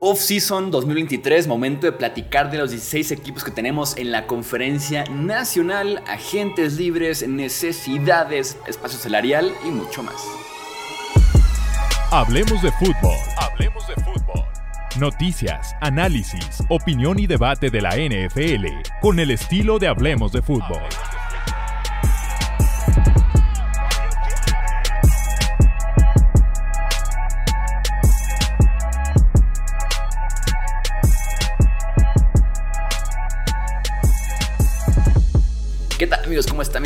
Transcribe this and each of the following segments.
Off-Season 2023, momento de platicar de los 16 equipos que tenemos en la conferencia nacional, agentes libres, necesidades, espacio salarial y mucho más. Hablemos de fútbol. Hablemos de fútbol. Noticias, análisis, opinión y debate de la NFL con el estilo de Hablemos de fútbol.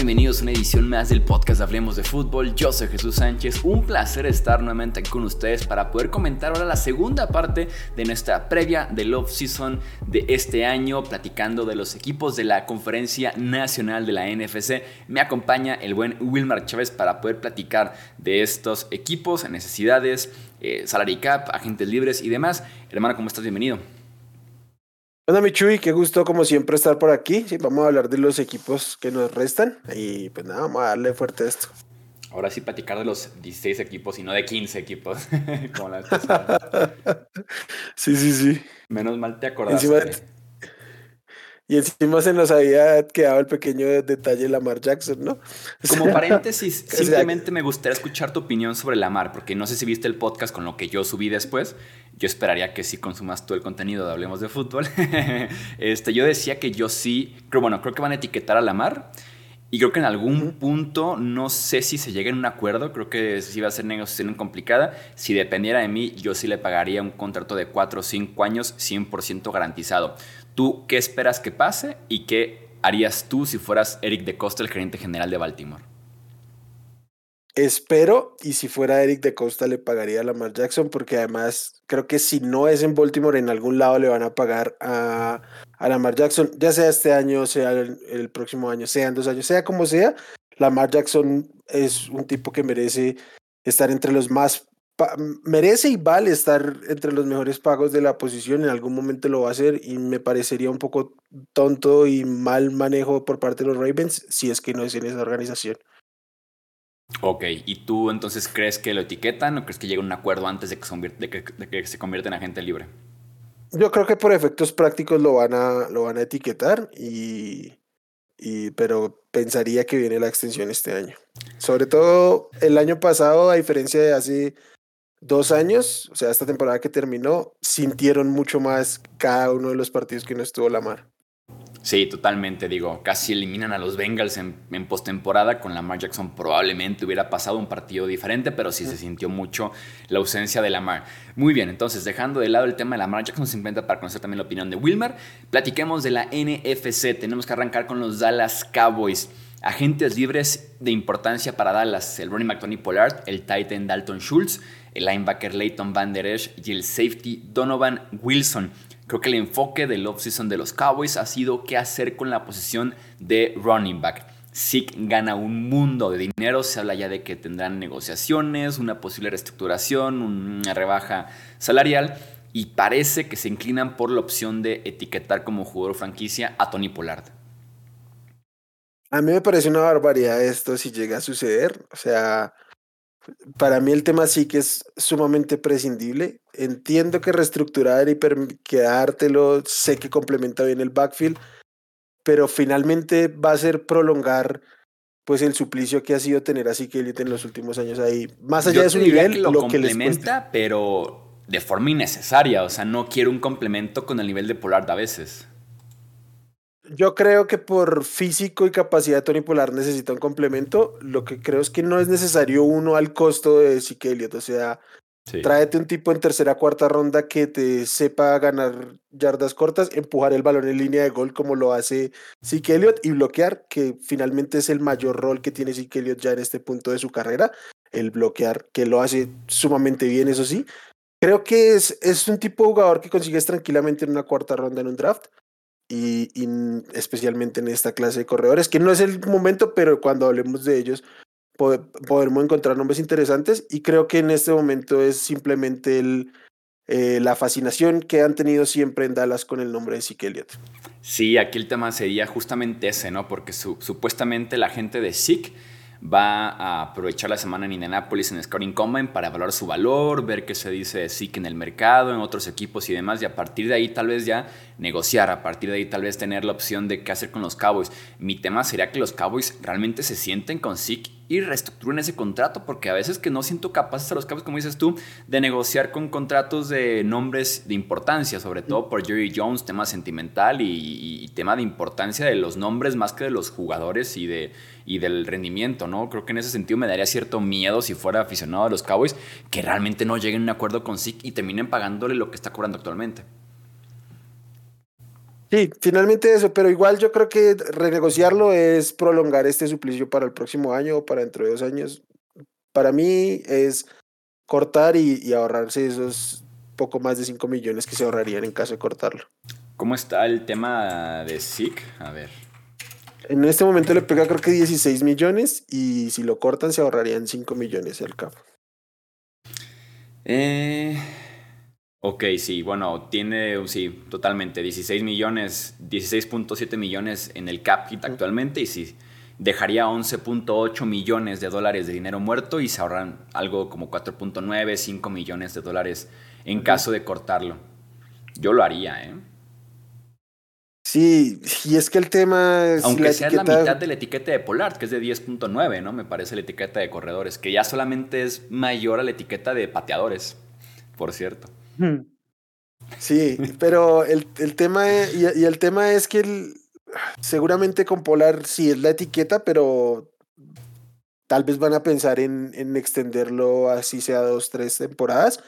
Bienvenidos a una edición más del podcast Hablemos de Fútbol. Yo soy Jesús Sánchez. Un placer estar nuevamente con ustedes para poder comentar ahora la segunda parte de nuestra previa del off-season de este año, platicando de los equipos de la Conferencia Nacional de la NFC. Me acompaña el buen Wilmar Chávez para poder platicar de estos equipos, necesidades, eh, salary cap, agentes libres y demás. Hermano, ¿cómo estás? Bienvenido. Hola Michuy, qué gusto como siempre estar por aquí. Sí, vamos a hablar de los equipos que nos restan y pues nada, vamos a darle fuerte a esto. Ahora sí platicar de los 16 equipos y no de 15 equipos, como la sí, sí, sí. Menos mal te acordaste. Y encima se nos había quedado el pequeño detalle de Lamar Jackson, ¿no? Como paréntesis, simplemente me gustaría escuchar tu opinión sobre Lamar, porque no sé si viste el podcast con lo que yo subí después yo esperaría que sí consumas todo el contenido de Hablemos de Fútbol. este, yo decía que yo sí, creo, bueno, creo que van a etiquetar a la mar. Y creo que en algún punto, no sé si se llega en un acuerdo, creo que sí va a ser negociación complicada. Si dependiera de mí, yo sí le pagaría un contrato de 4 o 5 años 100% garantizado. ¿Tú qué esperas que pase y qué harías tú si fueras Eric de Costa, el gerente general de Baltimore? Espero, y si fuera Eric de Costa le pagaría a Lamar Jackson, porque además creo que si no es en Baltimore, en algún lado le van a pagar a, a Lamar Jackson, ya sea este año, sea el, próximo año, sea en dos años, sea como sea. Lamar Jackson es un tipo que merece estar entre los más, merece y vale estar entre los mejores pagos de la posición, en algún momento lo va a hacer y me parecería un poco tonto y mal manejo por parte de los Ravens si es que no es en esa organización. Ok, ¿y tú entonces crees que lo etiquetan o crees que llega un acuerdo antes de que, se de que, se convierta en agente libre? Yo creo que por efectos prácticos lo van a, lo van a etiquetar, y, y, pero pensaría que viene la extensión este año. Sobre todo el año pasado, a diferencia de hace dos años, o sea, esta temporada que terminó, sintieron mucho más cada uno de los partidos que no estuvo la mar. Sí, totalmente. Digo, casi eliminan a los Bengals en, postemporada. Con Lamar Jackson probablemente hubiera pasado un partido diferente, pero sí se sintió mucho la ausencia de Lamar. Muy bien, entonces, dejando de lado el tema de Lamar Jackson, simplemente para conocer también la opinión de Wilmer, platiquemos de la NFC. Tenemos que arrancar con los Dallas Cowboys. Agentes libres de importancia para Dallas: el running back Tony Pollard, el Titan Dalton Schultz, el linebacker Leighton Van Der Esch y el safety Donovan Wilson. Creo que el enfoque del offseason de los Cowboys ha sido qué hacer con la posición de running back. Zeke gana un mundo de dinero, se habla ya de que tendrán negociaciones, una posible reestructuración, una rebaja salarial y parece que se inclinan por la opción de etiquetar como jugador franquicia a Tony Pollard. A mí me parece una barbaridad esto si llega a suceder. O sea, para mí el tema sí que es sumamente prescindible. Entiendo que reestructurar y quedártelo, sé que complementa bien el backfield, pero finalmente va a ser prolongar pues el suplicio que ha sido tener así que en los últimos años ahí. Más allá de su nivel, lo, complementa, pero de forma innecesaria. O sea, no quiero un complemento con el nivel de Polar a veces. Yo creo que por físico y capacidad de Tony Polar necesita un complemento. Lo que creo es que no es necesario uno al costo de Elliott. O sea, tráete un tipo en tercera cuarta ronda que te sepa ganar yardas cortas, empujar el balón en línea de gol como lo hace Elliott y bloquear, que finalmente es el mayor rol que tiene Elliott ya en este punto de su carrera. El bloquear, que lo hace sumamente bien, eso sí. Creo que es, es un tipo de jugador que consigues tranquilamente en una cuarta ronda en un draft y, especialmente en esta clase de corredores, que no es el momento, pero cuando hablemos de ellos podremos encontrar nombres interesantes y creo que en este momento es simplemente eh, la fascinación que han tenido siempre en Dallas con el nombre de Zeke Elliott. Sí, aquí el tema sería justamente ese, ¿no? Porque supuestamente la gente de Zeke va a aprovechar la semana en Indianapolis en Scouting Combine para evaluar su valor, ver qué se dice Zeke en el mercado, en otros equipos y demás, y a partir de ahí tal vez ya negociar, a partir de ahí tal vez tener la opción de qué hacer con los Cowboys. Mi tema sería que los Cowboys realmente se sienten con Zeke y reestructuren ese contrato, porque a veces que no siento capaces a los Cowboys, como dices tú, de negociar con contratos de nombres de importancia, sobre todo por Jerry Jones, tema sentimental y tema de importancia de los nombres más que de los jugadores y de y del rendimiento, ¿no? Creo que en ese sentido me daría cierto miedo si fuera aficionado a los Cowboys que realmente no lleguen a un acuerdo con Zeke y terminen pagándole lo que está cobrando actualmente. Sí, finalmente eso, pero igual yo creo que renegociarlo es prolongar este suplicio para el próximo año o para dentro de dos años. Para mí es cortar y, ahorrarse esos poco más de 5 millones que se ahorrarían en caso de cortarlo. ¿Cómo está el tema de Zeke? A ver. En este momento le pega creo que 16 millones y si lo cortan se ahorrarían 5 millones el cap. Eh, ok, sí, bueno, tiene, sí, totalmente, 16 millones, 16.7 millones en el cap hit actualmente y sí, dejaría 11.8 millones de dólares de dinero muerto y se ahorran algo como 4.9, 5 millones de dólares en caso de cortarlo. Yo lo haría, ¿eh? Sí, y es que el tema es. Aunque la sea la mitad de la etiqueta de Pollard, que es de 10.9, ¿no? Me parece la etiqueta de corredores, que ya solamente es mayor a la etiqueta de pateadores, por cierto. Sí, pero el, tema y, el tema es que seguramente con Polar sí es la etiqueta, pero tal vez van a pensar en, en extenderlo así sea dos, tres temporadas.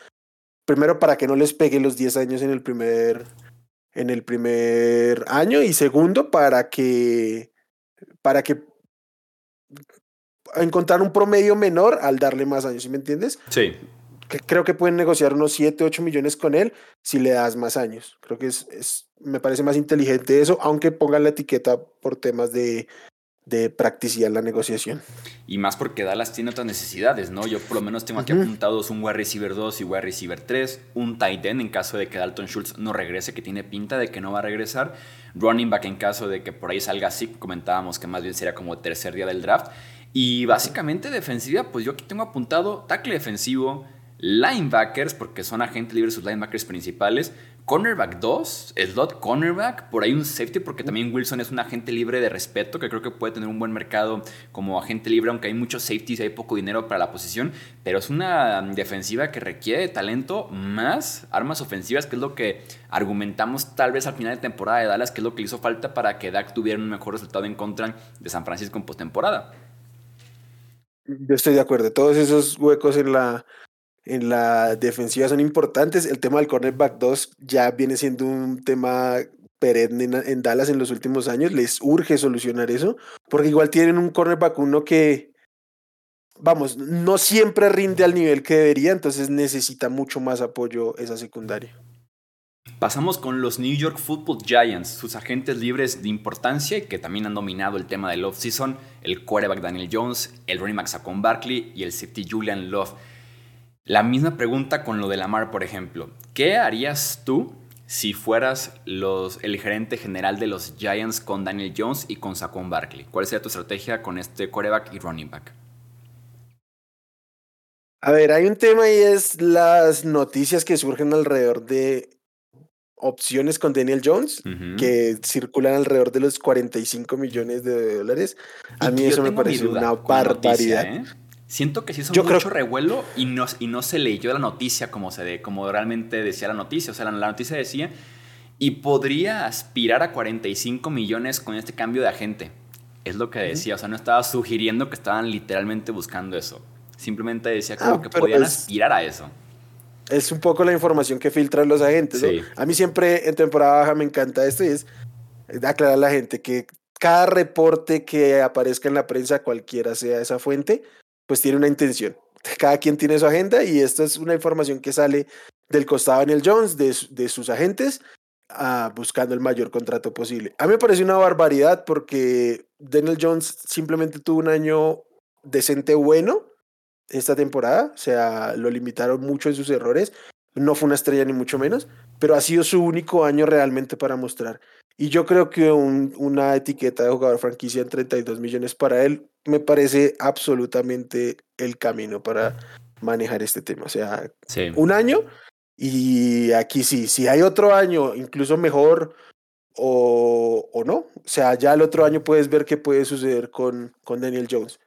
Primero para que no les pegue los 10 años en el primer en el primer año y segundo para que para que encontrar un promedio menor al darle más años, ¿sí me entiendes? Sí. creo que pueden negociar unos 7, 8 millones con él si le das más años. Creo que es, es me parece más inteligente eso, aunque pongan la etiqueta por temas de de practicidad en la negociación. Y más porque Dallas tiene otras necesidades, ¿no? Yo por lo menos tengo aquí apuntados un wide receiver 2 y wide receiver 3, un tight end en caso de que Dalton Schultz no regrese, que tiene pinta de que no va a regresar, running back en caso de que por ahí salga así, comentábamos que más bien sería como tercer día del draft, y básicamente defensiva, pues yo aquí tengo apuntado tackle defensivo, linebackers, porque son agentes libres sus linebackers principales, Cornerback 2, slot cornerback, por ahí un safety porque también Wilson es un agente libre de respeto que creo que puede tener un buen mercado como agente libre, aunque hay muchos safeties y hay poco dinero para la posición, pero es una defensiva que requiere talento más armas ofensivas, que es lo que argumentamos tal vez al final de temporada de Dallas, que es lo que le hizo falta para que Dak tuviera un mejor resultado en contra de San Francisco en postemporada. Yo estoy de acuerdo, todos esos huecos en la en la defensiva son importantes. El tema del cornerback 2 ya viene siendo un tema perenne en, Dallas en los últimos años. Les urge solucionar eso, porque igual tienen un cornerback 1 que, vamos, no siempre rinde al nivel que debería, entonces necesita mucho más apoyo esa secundaria. Pasamos con los New York Football Giants, sus agentes libres de importancia y que también han dominado el tema del off-season, el quarterback Daniel Jones, el running back Saquon Barkley y el safety Julian Love. La misma pregunta con lo de Lamar, por ejemplo. ¿Qué harías tú si fueras los, el gerente general de los Giants con Daniel Jones y con Saquon Barkley? ¿Cuál sería tu estrategia con este quarterback y running back? A ver, hay un tema y es las noticias que surgen alrededor de opciones con Daniel Jones, que circulan alrededor de los 45 millones de dólares. A mí eso me parece una barbaridad. ¿eh? Siento que sí hizo mucho revuelo y no, y no se leyó la noticia como, se de, como realmente decía la noticia. O sea, la, noticia decía, y podría aspirar a 45 millones con este cambio de agente. Es lo que decía, o sea, no estaba sugiriendo que estaban literalmente buscando eso. Simplemente decía como ah, que podían aspirar a eso. Es un poco la información que filtran los agentes. A mí siempre en temporada baja me encanta esto y es aclarar a la gente que cada reporte que aparezca en la prensa, cualquiera sea esa fuente, pues tiene una intención. Cada quien tiene su agenda y esta es una información que sale del costado de Daniel Jones, de, de sus agentes, ah, buscando el mayor contrato posible. A mí me parece una barbaridad porque Daniel Jones simplemente tuvo un año decente bueno esta temporada, o sea, lo limitaron mucho en sus errores, no fue una estrella ni mucho menos, pero ha sido su único año realmente para mostrar. Y yo creo que una etiqueta de jugador franquicia en 32 millones para él me parece absolutamente el camino para manejar este tema. O sea, un año y aquí sí, si hay otro año incluso mejor o, o, no, o sea, ya el otro año puedes ver qué puede suceder con, con Daniel Jones.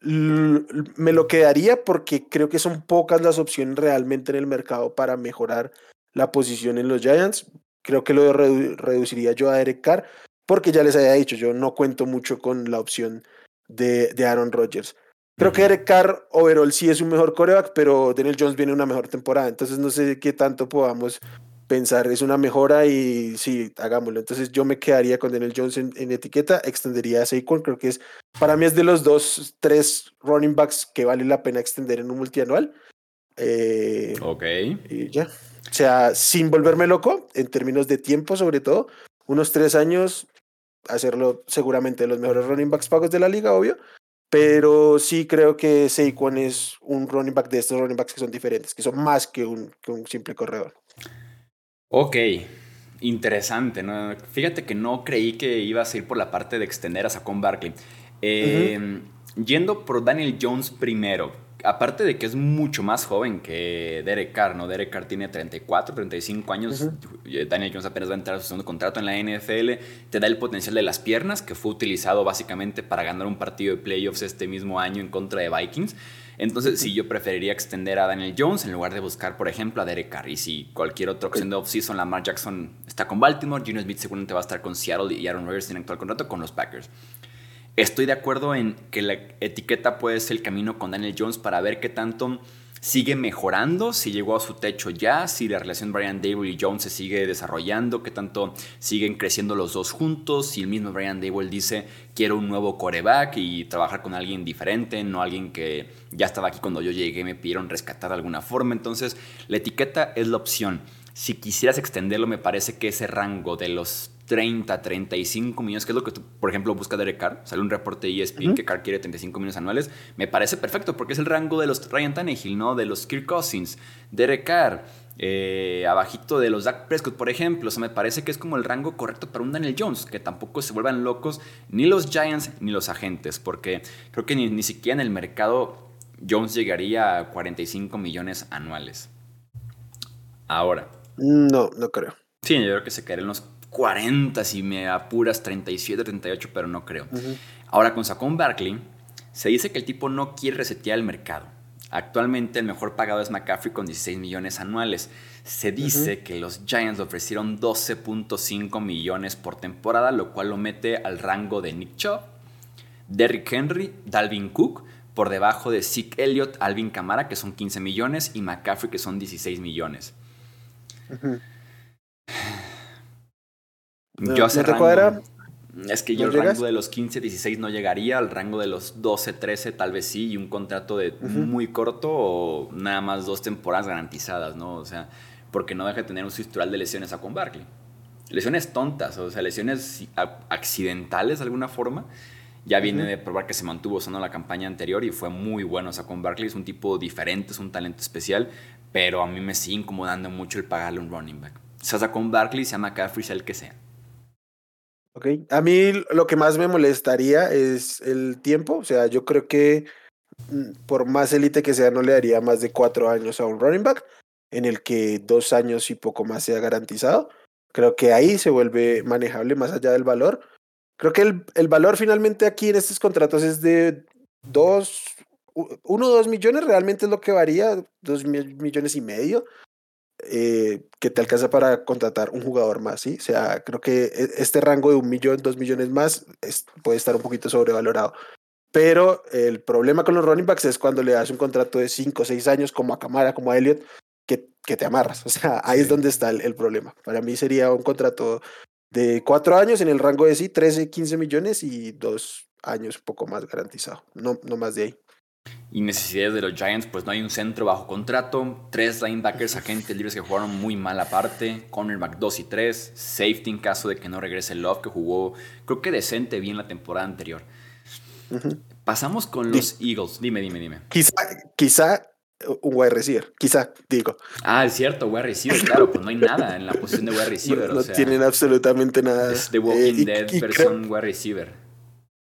me lo quedaría porque creo que son pocas las opciones realmente en el mercado para mejorar la posición en los Giants. Creo que lo reduciría yo a Derek Carr porque ya les había dicho, yo no cuento mucho con la opción de, de Aaron Rodgers. Creo que Derek Carr overall sí es un mejor coreback, pero Daniel Jones viene una mejor temporada. Entonces no sé qué tanto podamos pensar. Es una mejora y sí, hagámoslo. Entonces yo me quedaría con Daniel Jones en, etiqueta, extendería a Saquon. Creo que es, para mí es de los dos, tres running backs que vale la pena extender en un multianual. Eh, ok. Y ya. O sea, sin volverme loco, en términos de tiempo sobre todo, unos tres años, hacerlo seguramente de los mejores running backs pagos de la liga, obvio pero sí creo que Saquon es un running back de estos running backs que son diferentes, que son más que un, que un simple corredor. Ok, interesante. ¿no? Fíjate que no creí que ibas a ir por la parte de extender a Saquon Barkley. Eh, Yendo por Daniel Jones primero, aparte de que es mucho más joven que Derek Carr, ¿no? Derek Carr tiene 34, 35 años. Daniel Jones apenas va a entrar a su segundo contrato en la NFL. Te da el potencial de las piernas, que fue utilizado básicamente para ganar un partido de playoffs este mismo año en contra de Vikings. Entonces, sí, yo preferiría extender a Daniel Jones en lugar de buscar, por ejemplo, a Derek Carr. Y si cualquier otra opción de offseason, Lamar Jackson está con Baltimore, Gino Smith seguramente va a estar con Seattle y Aaron Rodgers tiene actual contrato con los Packers. Estoy de acuerdo en que la etiqueta puede ser el camino con Daniel Jones para ver qué tanto sigue mejorando, si llegó a su techo ya, si la relación Brian Dable y Jones se sigue desarrollando, qué tanto siguen creciendo los dos juntos, si el mismo Brian Dable dice quiero un nuevo coreback y trabajar con alguien diferente, no alguien que ya estaba aquí cuando yo llegué, me pidieron rescatar de alguna forma. Entonces, la etiqueta es la opción. Si quisieras extenderlo, me parece que ese rango de los 30, 35 millones, que es lo que, tú, por ejemplo, busca Derek Carr. Sale un reporte de ESPN que Carr quiere 35 millones anuales. Me parece perfecto porque es el rango de los Ryan Tannehill, ¿no? De los Kirk Cousins, Derek Carr, eh, abajito de los Dak Prescott, por ejemplo. O sea, me parece que es como el rango correcto para un Daniel Jones, que tampoco se vuelvan locos ni los Giants ni los agentes, porque creo que ni, ni siquiera en el mercado Jones llegaría a 45 millones anuales. Ahora. No, no creo. Sí, yo creo que se caería en los 40 si me apuras, 37, 38, pero no creo. Ahora con Saquon Barkley, se dice que el tipo no quiere resetear el mercado. Actualmente el mejor pagado es McCaffrey con 16 millones anuales. Se dice que los Giants le ofrecieron 12.5 millones por temporada, lo cual lo mete al rango de Nick Chubb, Derrick Henry, Dalvin Cook, por debajo de Zeke Elliott, Alvin Kamara, que son 15 millones, y McCaffrey, que son 16 millones. Yo hace rango, Es que yo el rango de los 15, 16 no llegaría, al rango de los 12, 13 tal vez sí, y un contrato de muy corto o nada más dos temporadas garantizadas, ¿no? O sea, porque no deja de tener un historial de lesiones a con Barkley. Lesiones tontas, o sea, lesiones accidentales de alguna forma. Ya viene de probar que se mantuvo sano la campaña anterior y fue muy bueno. O sea, con Barkley es un tipo diferente, es un talento especial, pero a mí me sigue incomodando mucho el pagarle un running back. O sea, con Barkley, sea McCaffrey, sea el que sea. Ok, a mí lo que más me molestaría es el tiempo, o sea, yo creo que mm, por más élite que sea, no le daría más de cuatro años a un running back, en el que dos años y poco más sea garantizado. Creo que ahí se vuelve manejable más allá del valor. Creo que el, el valor finalmente aquí en estos contratos es de dos, uno o dos millones, realmente es lo que varía, dos millones y medio. Eh, que te alcanza para contratar un jugador más, ¿sí? O sea, creo que e, este rango de un millón, dos millones más puede estar un poquito sobrevalorado. Pero el problema con los running backs es cuando le das un contrato de cinco o seis años, como a Camara, como a Elliot, que, que te amarras. O sea, ahí es donde está el, problema. Para mí sería un contrato de cuatro años en el rango de sí, 13, 15 millones y dos años poco más garantizado. No, no más de ahí y necesidades de los Giants, pues no hay un centro bajo contrato, tres linebackers agentes libres que jugaron muy mal aparte, cornerback 2 y 3, safety en caso de que no regrese Love, que jugó creo que decente bien la temporada anterior. Pasamos con los Eagles, dime, dime, dime. Quizá, quizá un wide receiver, quizá, digo. Ah, es cierto, wide receiver, claro, pues no hay nada en la posición de wide receiver. No, tienen absolutamente nada. Es The Walking eh, Dead versión wide receiver.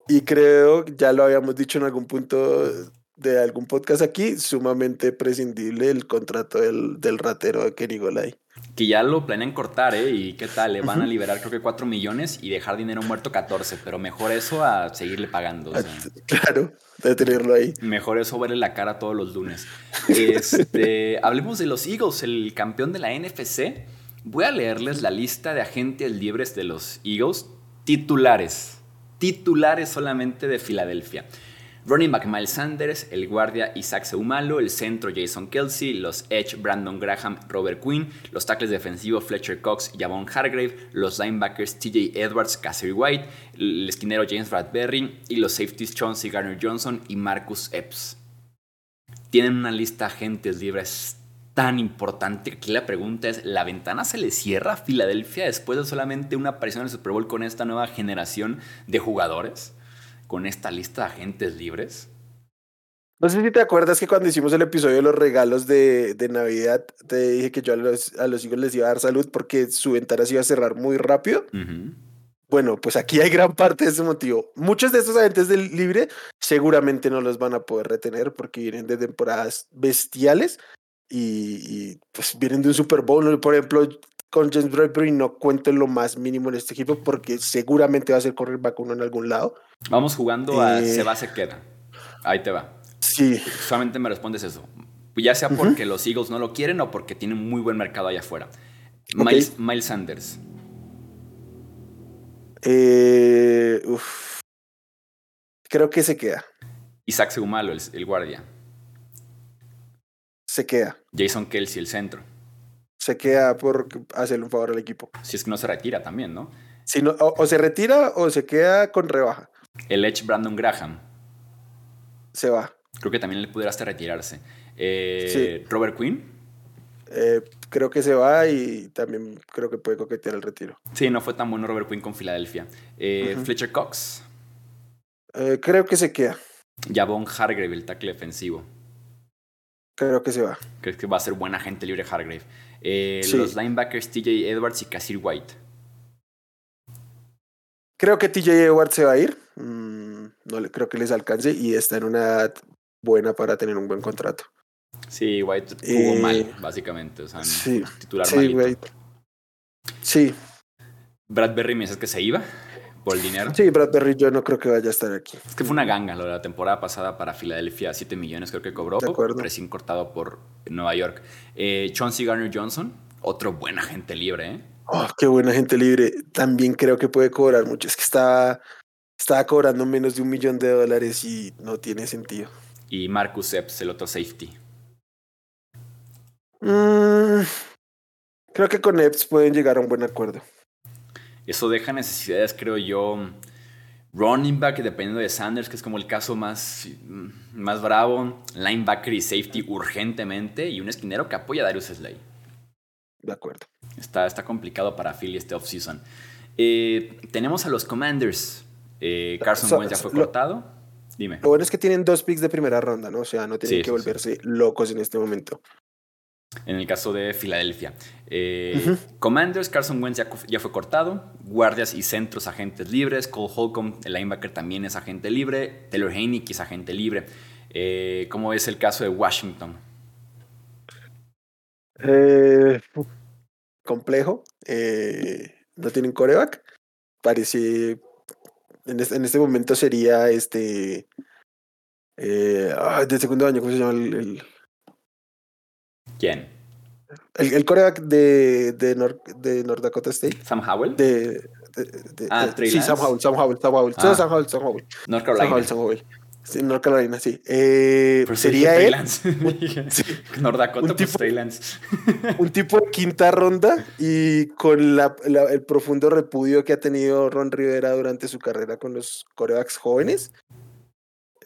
Y creo, ya lo habíamos dicho en algún punto de algún podcast aquí, sumamente prescindible el contrato del, del ratero de Kenny Golay. Que ya lo planean cortar, ¿eh? Y qué tal, le van a liberar creo que 4 millones y dejar dinero muerto 14, pero mejor eso a seguirle pagando. Claro, de tenerlo ahí. Mejor eso verle la cara todos los lunes. Este, hablemos de los Eagles, el campeón de la NFC. Voy a leerles la lista de agentes libres de los Eagles, titulares. Titulares solamente de Filadelfia. Running back Miles Sanders, el guardia Isaac Seumalo, el centro Jason Kelsey, los edge Brandon Graham, Robert Quinn, los tackles defensivos Fletcher Cox, Javon Hargrave, los linebackers TJ Edwards, Cassie White, el esquinero James Bradbury y los safeties Chauncey Garner Johnson y Marcus Epps. Tienen una lista de agentes libres tan importante. Aquí la pregunta es, ¿la ventana se le cierra a Filadelfia después de solamente una aparición en el Super Bowl con esta nueva generación de jugadores? Con esta lista de agentes libres? No sé si te acuerdas que cuando hicimos el episodio de los regalos de, de Navidad, te dije que yo a los, a los hijos les iba a dar salud porque su ventana se iba a cerrar muy rápido. Bueno, pues aquí hay gran parte de ese motivo. Muchos de estos agentes del libre seguramente no los van a poder retener porque vienen de temporadas bestiales y, y pues vienen de un Super Bowl. Por ejemplo, con James Bradbury no cuento lo más mínimo en este equipo porque seguramente va a ser correr uno en algún lado. Vamos jugando a se va, se queda. Ahí te va. Sí. Solamente me respondes eso. Ya sea porque los Eagles no lo quieren o porque tienen muy buen mercado allá afuera. Miles, Sanders. Eh, Creo que se queda. Isaac Segumalo, el, el guardia. Se queda. Jason Kelsey, el centro se queda por hacerle un favor al equipo. Si es que no se retira también, ¿no? Si no o, se retira o se queda con rebaja. El Edge Brandon Graham. Se va. Creo que también le pudiera hasta retirarse. Eh, Robert Quinn. Eh, creo que se va y también creo que puede coquetear el retiro. Sí, no fue tan bueno Robert Quinn con Filadelfia. Eh, Fletcher Cox. creo que se queda. Javon Hargrave, el tackle defensivo. Creo que se va. ¿Crees que va a ser buena gente libre Hargrave? Eh, los linebackers TJ Edwards y Casir White. Creo que TJ Edwards se va a ir. Mm, no le, creo que les alcance y está en una edad buena para tener un buen contrato. Sí, White jugó eh, mal, básicamente. O sea, sí, titular sí, White. Sí. Bradbury me dices que se iba por el dinero. Sí, Bradbury yo no creo que vaya a estar aquí. Es que fue una ganga lo de la temporada pasada para Filadelfia, 7 millones creo que cobró, recién cortado por Nueva York. Eh, Chauncey Garner Johnson, otro buen agente libre, ¿eh? Oh, qué buena agente libre. También creo que puede cobrar mucho. Es que está, estaba cobrando menos de un millón de dólares y no tiene sentido. Y Marcus Epps, el otro safety. Mm, creo que con Epps pueden llegar a un buen acuerdo. Eso deja necesidades, creo yo. Running back, dependiendo de Sanders, que es como el caso más, más bravo. Linebacker y safety urgentemente. Y un esquinero que apoya a Darius Slay. De acuerdo. Está, está complicado para Philly este offseason. Eh, tenemos a los Commanders. Eh, Carson Wentz ya fue cortado. Dime. Lo bueno es que tienen dos picks de primera ronda, ¿no? O sea, no tienen que volverse locos en este momento. En el caso de Filadelfia. Eh, Commanders, Carson Wentz ya, fue cortado. Guardias y centros, agentes libres. Cole Holcomb, el linebacker, también es agente libre. Taylor Haney, es agente libre. Eh, ¿Cómo es el caso de Washington? Eh, complejo. no tienen coreback. Parece. En este, momento sería este. Ah, de segundo año, ¿cómo se llama el ¿Quién? El, el coreback de, de, de North Dakota State. ¿Sam Howell? De, ah, Trey Sí, Sam Howell, Sam Howell, Sam Howell. Ah. Sam Howell, Sam Howell. North Carolina. Sam Howell, Sam Howell. Sí, North Carolina, sí. Eh, sería él. sí. North Dakota, un pues, tipo, un tipo de quinta ronda y con la, el profundo repudio que ha tenido Ron Rivera durante su carrera con los corebacks jóvenes.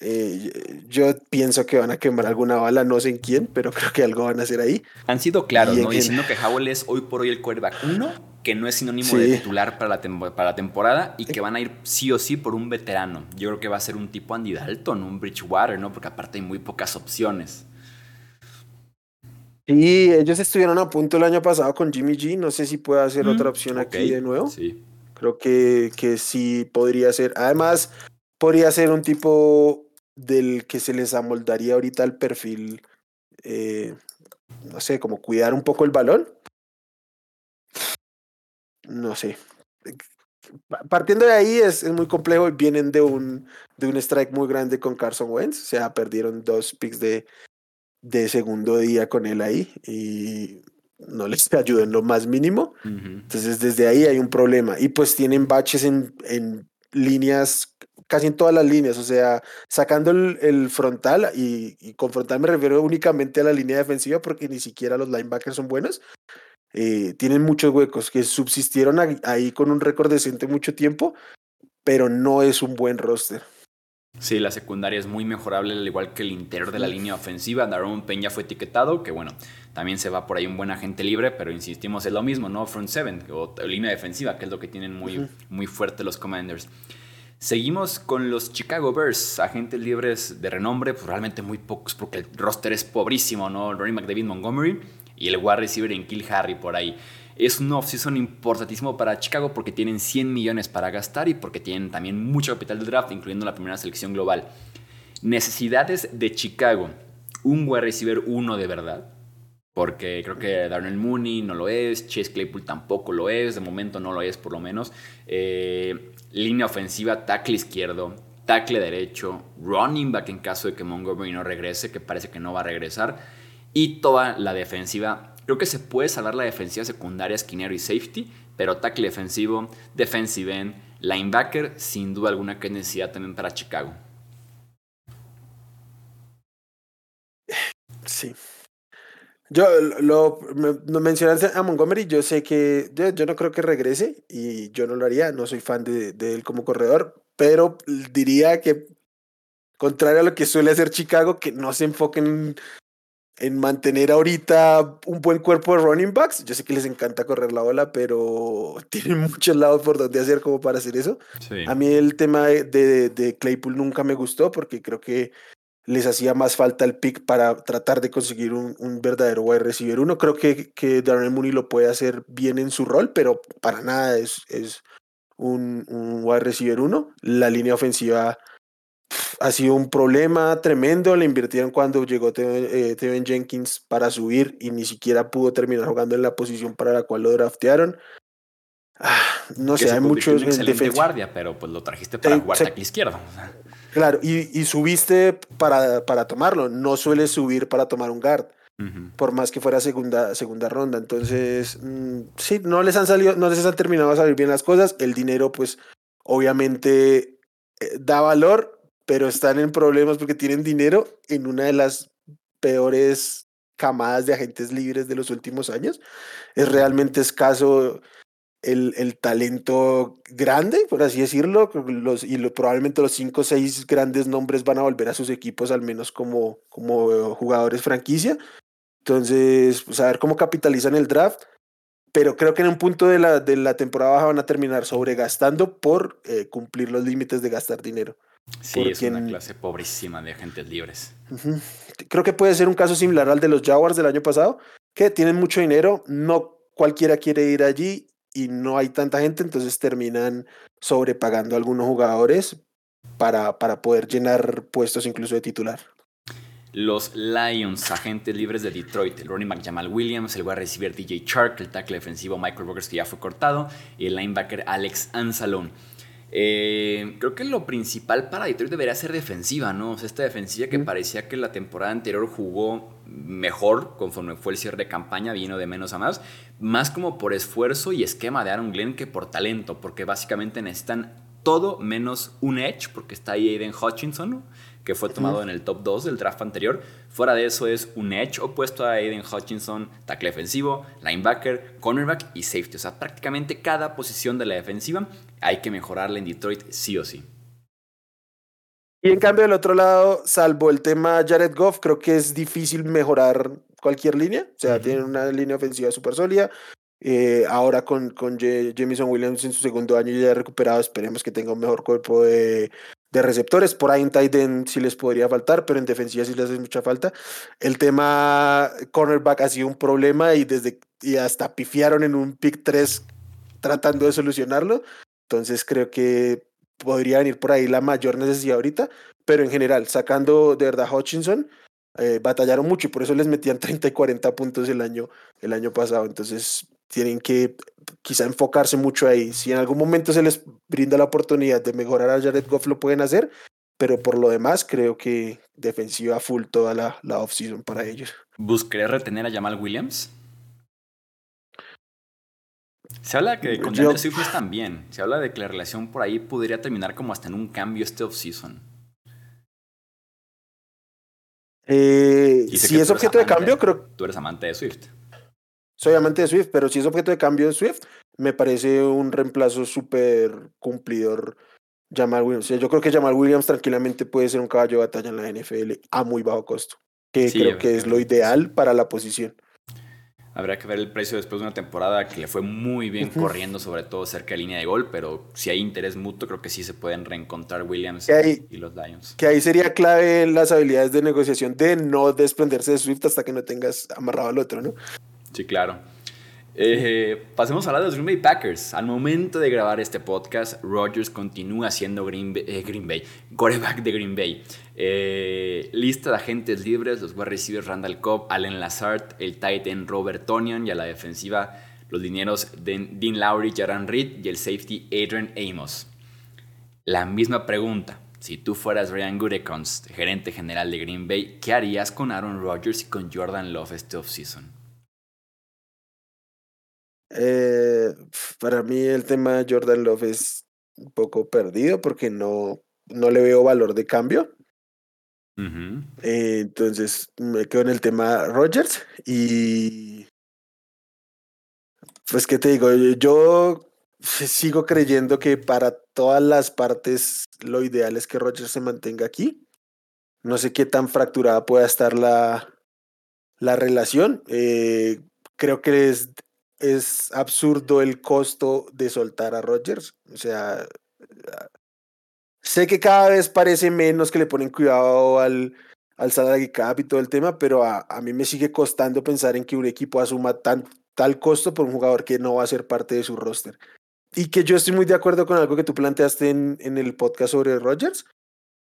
Eh, yo pienso que van a quemar alguna bala, no sé en quién, pero creo que algo van a hacer ahí. Han sido claros, ¿no? Diciendo que Howell es hoy por hoy el quarterback 1, que no es sinónimo de titular para la, para la temporada y que van a ir sí o sí por un veterano. Yo creo que va a ser un tipo Andy Dalton, un Bridgewater, ¿no? Porque aparte hay muy pocas opciones. Sí, ellos estuvieron a punto el año pasado con Jimmy G. No sé si puede hacer otra opción aquí de nuevo. Sí. Creo que, que sí podría ser. Además, podría ser un tipo del que se les amoldaría ahorita el perfil, eh, no sé, como cuidar un poco el balón. No sé. Partiendo de ahí es, es muy complejo. Vienen de un, de un strike muy grande con Carson Wentz. O sea, perdieron dos picks de, de segundo día con él ahí y no les ayudó en lo más mínimo. Entonces, desde ahí hay un problema. Y pues tienen baches en, en líneas, casi en todas las líneas. O sea, sacando el, el frontal, y, y, con frontal me refiero únicamente a la línea defensiva porque ni siquiera los linebackers son buenos. Eh, tienen muchos huecos que subsistieron ahí con un récord decente mucho tiempo, pero no es un buen roster. Sí, la secundaria es muy mejorable, al igual que el interior de la línea ofensiva. Daron Peña fue etiquetado, que bueno, también se va por ahí un buen agente libre, pero insistimos, es lo mismo, ¿no? Front seven o línea defensiva, que es lo que tienen muy, muy fuerte los Commanders. Seguimos con los Chicago Bears, agentes libres de renombre, pues realmente muy pocos, porque el roster es pobrísimo, ¿no? Ronnie McDavid Montgomery y el wide receiver en Kill Harry por ahí. Es un off-season importantísimo para Chicago porque tienen 100 millones para gastar y porque tienen también mucho capital de draft, incluyendo la primera selección global. Necesidades de Chicago. Un wide receiver uno de verdad. Porque creo que Darnell Mooney no lo es, Chase Claypool tampoco lo es, de momento no lo es por lo menos. Eh, línea ofensiva, tackle izquierdo, tackle derecho, running back en caso de que Montgomery no regrese, que parece que no va a regresar. Y toda la defensiva Creo que se puede salvar la defensiva secundaria, esquinero y safety, pero tackle defensivo, defensive end, linebacker, sin duda alguna que es necesidad también para Chicago. Sí. Yo lo, mencionaste a Montgomery, yo sé que yo, no creo que regrese y yo no lo haría, no soy fan de, de él como corredor, pero diría que contrario a lo que suele hacer Chicago, que no se enfoquen en mantener ahorita un buen cuerpo de running backs. Yo sé que les encanta correr la bola, pero tienen muchos lados por donde hacer como para hacer eso. A mí el tema de, de, Claypool nunca me gustó porque creo que les hacía más falta el pick para tratar de conseguir un, un verdadero wide receiver uno. Creo que, que Darren Mooney lo puede hacer bien en su rol, pero para nada es, es un, un wide receiver uno. La línea ofensiva ha sido un problema tremendo. Le invirtieron cuando llegó Teven eh, Jenkins para subir y ni siquiera pudo terminar jugando en la posición para la cual lo draftearon. Ah, no sé, hay muchos. excelente guardia, pero pues lo trajiste para jugar aquí izquierdo. Claro, y, y, subiste para, para tomarlo. No suele subir para tomar un guard. Por más que fuera segunda, segunda ronda. Entonces, mm, sí, no les han salido, no les han terminado a salir bien las cosas. El dinero, pues, obviamente eh, da valor, pero están en problemas porque tienen dinero en una de las peores camadas de agentes libres de los últimos años. Es realmente escaso el, el talento grande, por así decirlo, los, y probablemente los cinco o seis grandes nombres van a volver a sus equipos, al menos como, como jugadores franquicia. Entonces, pues a ver cómo capitalizan el draft pero creo que en un punto de la, de la temporada baja van a terminar sobregastando por eh, cumplir los límites de gastar dinero. Sí, es una clase pobrísima de agentes libres. Creo que puede ser un caso similar al de los Jaguars del año pasado, que tienen mucho dinero, no cualquiera quiere ir allí y no hay tanta gente, entonces terminan sobrepagando a algunos jugadores para, para poder llenar puestos incluso de titular. Los Lions, agentes libres de Detroit, el running back Jamal Williams, el wide receiver DJ Chark, el tackle defensivo Michael Rogers que ya fue cortado y el linebacker Alex Anzalone. Eh, creo que lo principal para Detroit debería ser defensiva, ¿no? O sea, esta defensiva que parecía que la temporada anterior jugó mejor conforme fue el cierre de campaña, vino de menos a más, más como por esfuerzo y esquema de Aaron Glenn que por talento, porque básicamente necesitan todo menos un edge, porque está ahí Aiden Hutchinson, ¿no? Que fue tomado en el top 2 del draft anterior. Fuera de eso es un edge opuesto a Aiden Hutchinson, tackle defensivo, linebacker, cornerback y safety. O sea, prácticamente cada posición de la defensiva hay que mejorarla en Detroit sí o sí. Y en cambio del otro lado, salvo el tema Jared Goff, creo que es difícil mejorar cualquier línea. O sea, tienen una línea ofensiva súper sólida. Eh, ahora con, con Jamison Williams en su segundo año ya recuperado, esperemos que tenga un mejor cuerpo de, de receptores. Por ahí en Titan sí les podría faltar, pero en defensiva sí les hace mucha falta. El tema cornerback ha sido un problema y desde y hasta pifiaron en un pick 3 tratando de solucionarlo. Entonces creo que podría venir por ahí la mayor necesidad ahorita, pero en general, sacando de verdad Hutchinson, eh, batallaron mucho y por eso les metían 30 y 40 puntos el año, el año pasado. Entonces tienen que quizá enfocarse mucho ahí. Si en algún momento se les brinda la oportunidad de mejorar a Jared Goff, lo pueden hacer, pero por lo demás creo que defensiva full toda la, la offseason para ellos. ¿Buscaré retener a Jamal Williams? Se habla que con Daniel Swift también. Se habla de que la relación por ahí podría terminar como hasta en un cambio este offseason. Eh, si es objeto de cambio, creo. Tú eres amante de Swift. Soy amante de Swift, pero si es objeto de cambio de Swift, me parece un reemplazo súper cumplidor. Jamal Williams. yo creo que Jamal Williams tranquilamente puede ser un caballo de batalla en la NFL a muy bajo costo, que creo que es lo ideal para la posición. Habrá que ver el precio después de una temporada que le fue muy bien corriendo, sobre todo cerca de línea de gol, pero si hay interés mutuo, creo que sí se pueden reencontrar Williams y los Lions. Que ahí sería clave las habilidades de negociación de no desprenderse de Swift hasta que no tengas amarrado al otro, ¿no? Sí, claro. Eh, pasemos a hablar de los Green Bay Packers. Al momento de grabar este podcast, Rodgers continúa siendo Green Bay, eh, Green Bay quarterback de Green Bay. Eh, lista de agentes libres, los wide receivers Randall Cobb, Allen Lazard, el tight end Robert Tonian y a la defensiva los dineros Dean Lowry, Jaran Reed y el safety Adrian Amos. La misma pregunta. Si tú fueras Ryan Gutekunst, gerente general de Green Bay, ¿qué harías con Aaron Rodgers y con Jordan Love este offseason? Eh, para mí el tema de Jordan Love es un poco perdido porque no, no le veo valor de cambio. Eh, entonces me quedo en el tema Rogers y pues qué te digo, yo sigo creyendo que para todas las partes lo ideal es que Rogers se mantenga aquí. No sé qué tan fracturada pueda estar la, la relación. Eh, creo que es es absurdo el costo de soltar a Rodgers. O sea, sé que cada vez parece menos que le ponen cuidado al, al salary cap y todo el tema, pero a, a, mí me sigue costando pensar en que un equipo asuma tan, tal costo por un jugador que no va a ser parte de su roster. Y que yo estoy muy de acuerdo con algo que tú planteaste en, en el podcast sobre Rodgers.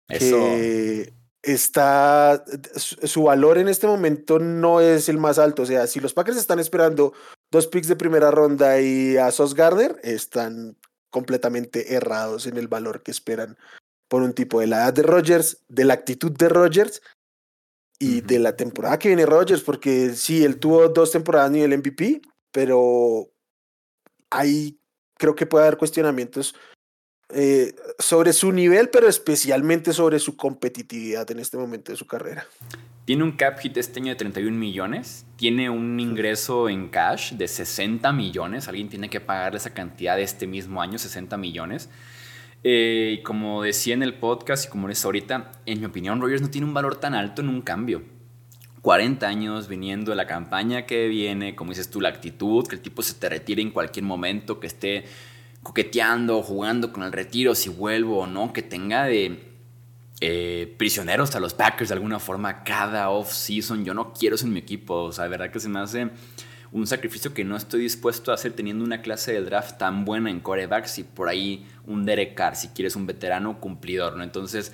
Eso. Que está su valor en este momento no es el más alto. O sea, si los Packers están esperando dos picks de primera ronda y a Sos Gardner, están completamente errados en el valor que esperan por un tipo de la edad de Rodgers, de la actitud de Rodgers y de la temporada que viene Rodgers, porque sí, él tuvo dos temporadas a nivel MVP, pero ahí creo que puede haber cuestionamientos eh, sobre su nivel, pero especialmente sobre su competitividad en este momento de su carrera. Tiene un cap hit este año de 31 millones, tiene un ingreso en cash de 60 millones, alguien tiene que pagarle esa cantidad de este mismo año, 60 millones. Eh, como decía en el podcast y como es ahorita, en mi opinión, Rogers no tiene un valor tan alto en un cambio. 40 años viniendo de la campaña que viene, como dices tú, la actitud, que el tipo se te retire en cualquier momento, que esté coqueteando, jugando con el retiro, si vuelvo o no, que tenga de eh, prisioneros a los Packers de alguna forma cada off-season. Yo no quiero eso en mi equipo. O sea, de verdad que se me hace un sacrificio que no estoy dispuesto a hacer teniendo una clase de draft tan buena en corebacks y por ahí un Derek Carr, si quieres un veterano cumplidor, ¿no? Entonces,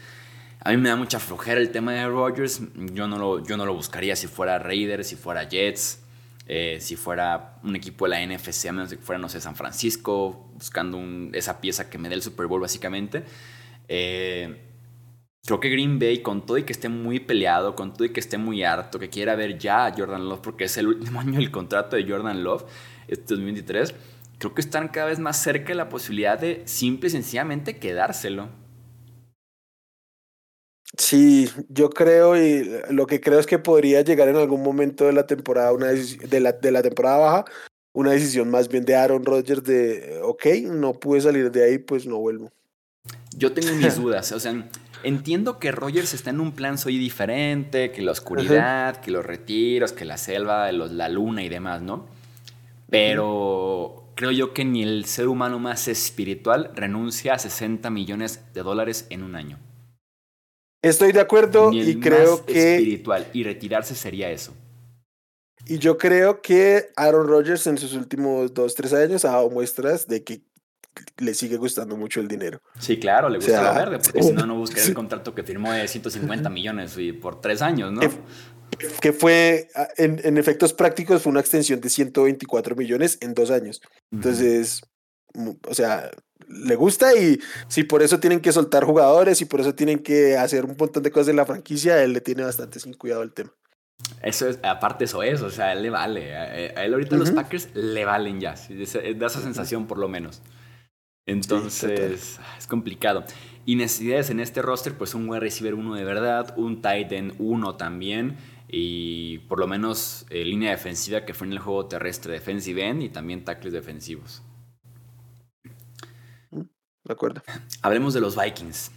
a mí me da mucha flojera el tema de Rodgers. Yo no lo, yo no lo buscaría si fuera Raiders, si fuera Jets. Eh, si fuera un equipo de la NFC, a menos que fuera, no sé, San Francisco, buscando esa pieza que me dé el Super Bowl, básicamente. Eh, creo que Green Bay, con todo y que esté muy peleado, con todo y que esté muy harto, que quiera ver ya a Jordan Love, porque es el último año del contrato de Jordan Love, este 2023, creo que están cada vez más cerca de la posibilidad de simple y sencillamente quedárselo. Sí, yo creo y lo que creo es que podría llegar en algún momento de la temporada, una de la, de la temporada baja, una decisión más bien de Aaron Rodgers de, ok, no pude salir de ahí, pues no vuelvo. Yo tengo mis dudas, o sea, entiendo que Rodgers está en un plan soy diferente, que la oscuridad, que los retiros, que la selva, la luna y demás, ¿no? Pero creo yo que ni el ser humano más espiritual renuncia a 60 millones de dólares en un año. Estoy de acuerdo y creo que... Espiritual, y retirarse sería eso. Y yo creo que Aaron Rodgers en sus últimos dos, tres años ha dado muestras de que le sigue gustando mucho el dinero. Sí, claro, le gusta lo verde, porque si no, no buscaría el contrato que firmó de 150 millones y por tres años, ¿no? Que, fue, en, efectos prácticos, fue una extensión de 124 millones en dos años. Entonces, o sea, le gusta y si por eso tienen que soltar jugadores y por eso tienen que hacer un montón de cosas en la franquicia, él le tiene bastante sin cuidado el tema. Eso es, aparte eso es, o sea, él le vale. A él ahorita los Packers le valen ya. Da esa sensación por lo menos. Entonces, es complicado. Y necesidades en este roster, pues un wide receiver uno de verdad, un tight end uno también, y por lo menos eh, línea defensiva que fue en el juego terrestre, defensive end y también tackles defensivos. De acuerdo. Hablemos de los Vikings.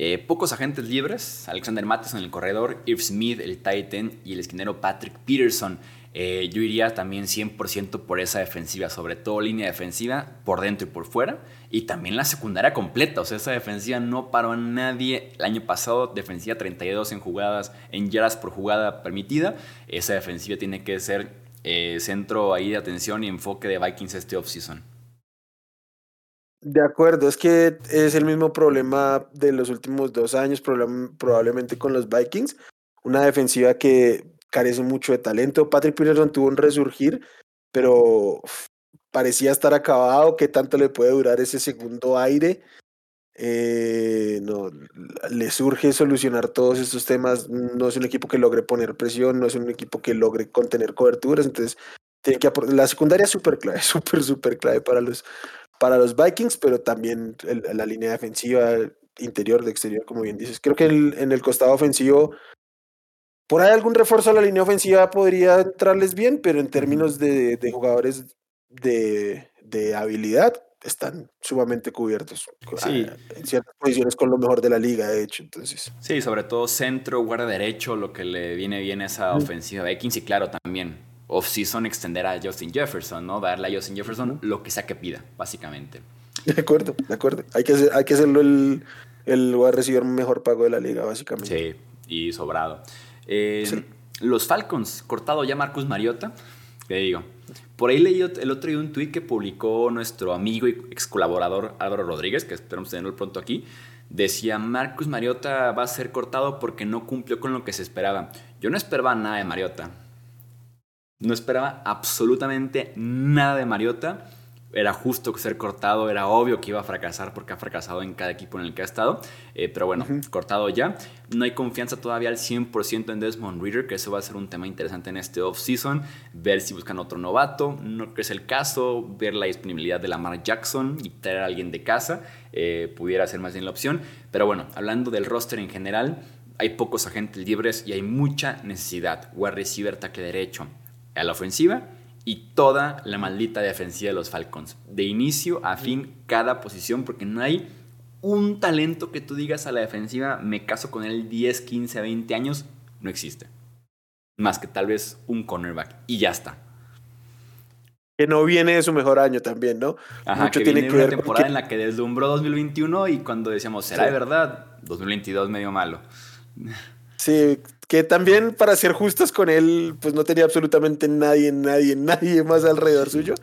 Eh, pocos agentes libres, Alexander Matheson en el corredor, Irv Smith, el Titan y el esquinero Patrick Peterson. Eh, yo iría también 100% por esa defensiva, sobre todo línea defensiva, por dentro y por fuera, y también la secundaria completa, o sea, esa defensiva no paró a nadie el año pasado, defensiva 32 en jugadas, en yardas por jugada permitida, esa defensiva tiene que ser eh, centro ahí de atención y enfoque de Vikings este offseason. De acuerdo, es que es el mismo problema de los últimos dos años, probablemente con los Vikings. Una defensiva que carece mucho de talento. Patrick Peterson tuvo un resurgir, pero parecía estar acabado. ¿Qué tanto le puede durar ese segundo aire? Eh, no, le surge solucionar todos estos temas. No es un equipo que logre poner presión, no es un equipo que logre contener coberturas. Entonces, tiene que la secundaria es súper clave, súper, súper clave para los, para los Vikings, pero también la línea defensiva, interior, de exterior, como bien dices. Creo que en el costado ofensivo, por ahí algún refuerzo a la línea ofensiva podría entrarles bien, pero en términos de, jugadores de, habilidad, están sumamente cubiertos. Sí. En ciertas posiciones con lo mejor de la liga, de hecho. Entonces. Sí, sobre todo centro, guarda derecho, lo que le viene bien a esa ofensiva Vikings, y claro, también off-season extender a Justin Jefferson, ¿no? Darle a Justin Jefferson lo que sea que pida, básicamente. De acuerdo, de acuerdo. Hay que, hay que hacerlo el, el a recibir mejor pago de la liga, básicamente. Sí, y sobrado. Eh, los Falcons, cortado ya Marcus Mariota, ¿qué digo? Por ahí leí el otro día un tweet que publicó nuestro amigo y ex colaborador Álvaro Rodríguez, que esperamos tenerlo pronto aquí. Decía, Marcus Mariota va a ser cortado porque no cumplió con lo que se esperaba. Yo no esperaba nada de Mariota. No esperaba absolutamente nada de Mariota. Era justo ser cortado, era obvio que iba a fracasar porque ha fracasado en cada equipo en el que ha estado. Eh, pero bueno, cortado ya. No hay confianza todavía al 100% en Desmond Reader, que eso va a ser un tema interesante en este off-season. Ver si buscan otro novato, no que es el caso. Ver la disponibilidad de Lamar Jackson y traer a alguien de casa. Eh, pudiera ser más bien la opción. Pero bueno, hablando del roster en general, hay pocos agentes libres y hay mucha necesidad. Wide receiver, tackle derecho, a la ofensiva y toda la maldita defensiva de los Falcons. De inicio a fin, cada posición, porque no hay un talento que tú digas a la defensiva, me caso con él 10, 15, 20 años, no existe. Más que tal vez un cornerback y ya está. Que no viene de su mejor año también, ¿no? Ajá, Mucho que tiene que ver una temporada en la que deslumbró 2021 y cuando decíamos, ¿será de verdad? 2022 medio malo. Sí, que también para ser justos con él, pues no tenía absolutamente nadie, nadie, nadie más alrededor suyo.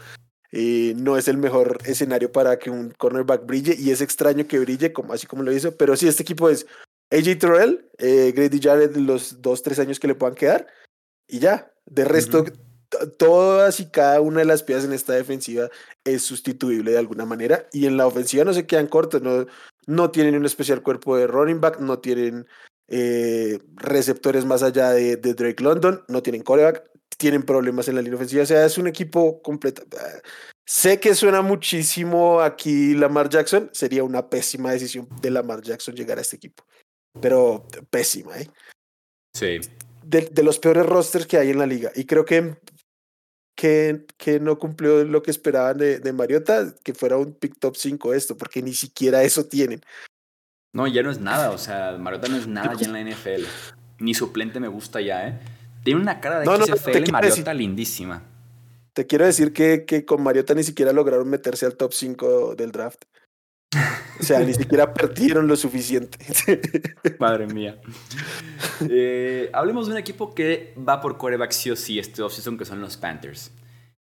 Y no es el mejor escenario para que un cornerback brille y es extraño que brille como, así como lo hizo, pero sí, este equipo es AJ Terrell, eh, Grady Jarrett los dos, tres años que le puedan quedar y ya. De resto, todas y cada una de las piezas en esta defensiva es sustituible de alguna manera y en la ofensiva no se quedan cortos, no, no tienen un especial cuerpo de running back, no tienen eh, receptores más allá de, Drake London, no tienen coreback, tienen problemas en la línea ofensiva, o sea, es un equipo completo. Sé que suena muchísimo aquí Lamar Jackson, sería una pésima decisión de Lamar Jackson llegar a este equipo, pero pésima, ¿eh? Sí. De, los peores rosters que hay en la liga, y creo que que, que, no cumplió lo que esperaban de, de, Mariota, que fuera un pick top 5 esto, porque ni siquiera eso tienen. No, ya no es nada, o sea, Mariota no es nada ya en la NFL. Ni suplente me gusta ya, ¿eh? Tiene una cara de XFL Mariota lindísima. Te quiero decir que, que con Mariota ni siquiera lograron meterse al top 5 del draft. O sea, ni siquiera perdieron lo suficiente. Madre mía. Eh, hablemos de un equipo que va por coreback sí o sí este offseason, que son los Panthers.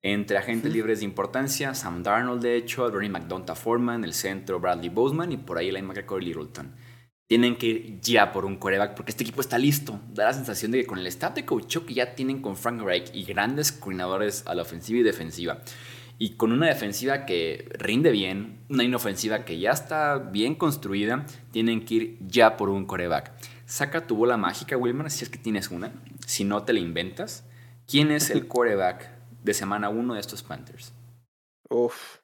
Entre agentes libres de importancia, Sam Darnold, de hecho, Bernie McDonta Foreman, el centro Bradley Boseman y por ahí la imagen Corey Littleton. Tienen que ir ya por un coreback porque este equipo está listo. Da la sensación de que con el staff de coach que ya tienen con Frank Reich y grandes coordinadores a la ofensiva y defensiva, y con una defensiva que rinde bien, una inofensiva que ya está bien construida, tienen que ir ya por un coreback. Saca tu bola mágica, Wilmer, si es que tienes una. Si no, te la inventas. ¿Quién es el coreback de semana uno de estos Panthers? Uf.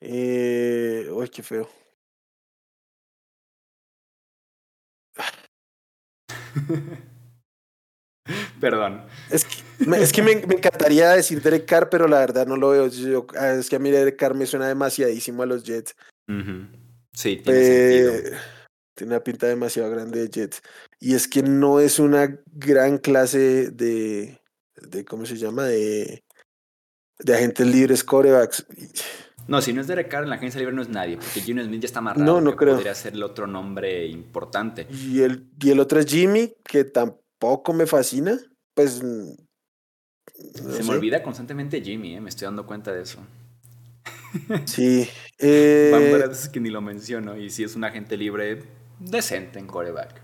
Eh, uy, qué feo. Perdón. Es que, me, es que me, encantaría decir Derek Carr, pero la verdad no lo veo. Ah, es que a mí Derek Carr me suena demasiadísimo a los Jets. Sí, tiene sentido. Tiene una pinta demasiado grande de Jets. Y es que no es una gran clase de, de ¿cómo se llama? De, de agentes libres, corebacks. No, si no es Derek Carr en la agencia libre no es nadie, porque Junior Smith ya está amarrado. No, no creo. Podría ser el otro nombre importante. Y el, y el otro es Jimmy, que tampoco me fascina. Pues. Se me olvida constantemente Jimmy, ¿eh? me estoy dando cuenta de eso. Sí. Eh... Van veces que ni lo menciono, y si es un agente libre decente en coreback.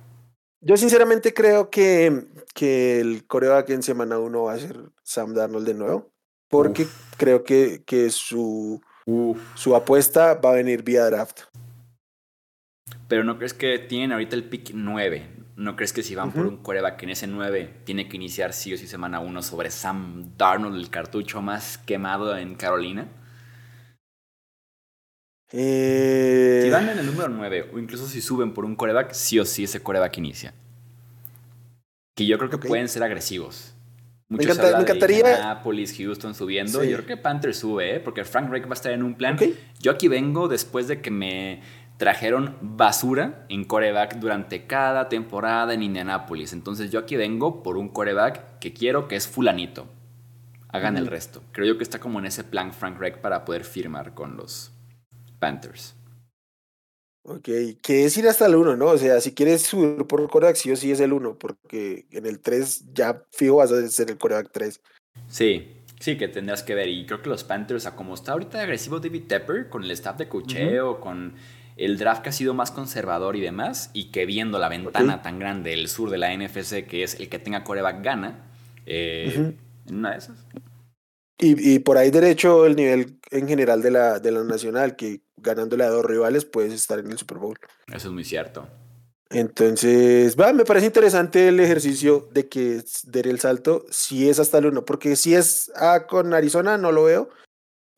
Yo sinceramente creo que, que el coreback en semana uno va a ser Sam Darnold de nuevo, porque creo que, que su su apuesta va a venir vía draft. Pero ¿no crees que tienen ahorita el pick 9? ¿No crees que si van por un coreback en ese 9 tiene que iniciar sí o sí semana 1 sobre Sam Darnold, el cartucho más quemado en Carolina? Eh... Si van en el número 9 o incluso si suben por un coreback, sí o sí ese coreback inicia. Que yo creo que pueden ser agresivos me, encantaría. Nápoles, Houston subiendo. Yo creo que Panthers sube, ¿eh? porque Frank Reich va a estar en un plan. Yo aquí vengo después de que me trajeron basura en coreback durante cada temporada en Indianapolis. Entonces yo aquí vengo por un coreback que quiero que es fulanito. Hagan el resto. Creo yo que está como en ese plan Frank Reich para poder firmar con los Panthers. Ok, que es ir hasta el 1, ¿no? O sea, si quieres subir por coreback, sí o sí es el 1, porque en el 3 ya fijo vas a ser el coreback 3. Sí, sí, que tendrás que ver. Y creo que los Panthers, a como está ahorita agresivo David Tepper, con el staff de cocheo, con el draft que ha sido más conservador y demás, y que viendo la ventana tan grande del sur de la NFC, que es el que tenga coreback gana, eh, en una de esas. Y, y, por ahí derecho el nivel en general de la, de la nacional, que ganándole a dos rivales puedes estar en el Super Bowl. Eso es muy cierto. Entonces, va, me parece interesante el ejercicio de que der el salto, si es hasta el uno, porque si es ah, con Arizona, no lo veo.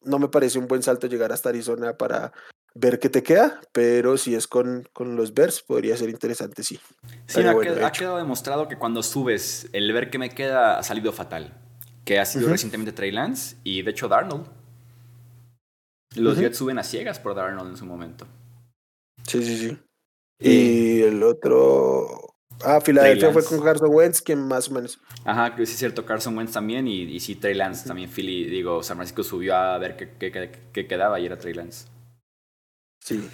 No me parece un buen salto llegar hasta Arizona para ver qué te queda, pero si es con, con los Bears, podría ser interesante, sí. Sí, ha, ha quedado demostrado que cuando subes, el ver qué me queda ha salido fatal. Que ha sido recientemente Trey Lance y de hecho Darnold. Los Jets suben a ciegas por Darnold en su momento. Sí, sí, sí. Y el otro. Ah, Filadelfia fue con Carson Wentz, que más o menos. Ajá, que sí es cierto, Carson Wentz también. Y, y sí, Trey Lance también. Philly, digo, San Francisco subió a ver qué, qué, qué quedaba y era Trey Lance. Sí.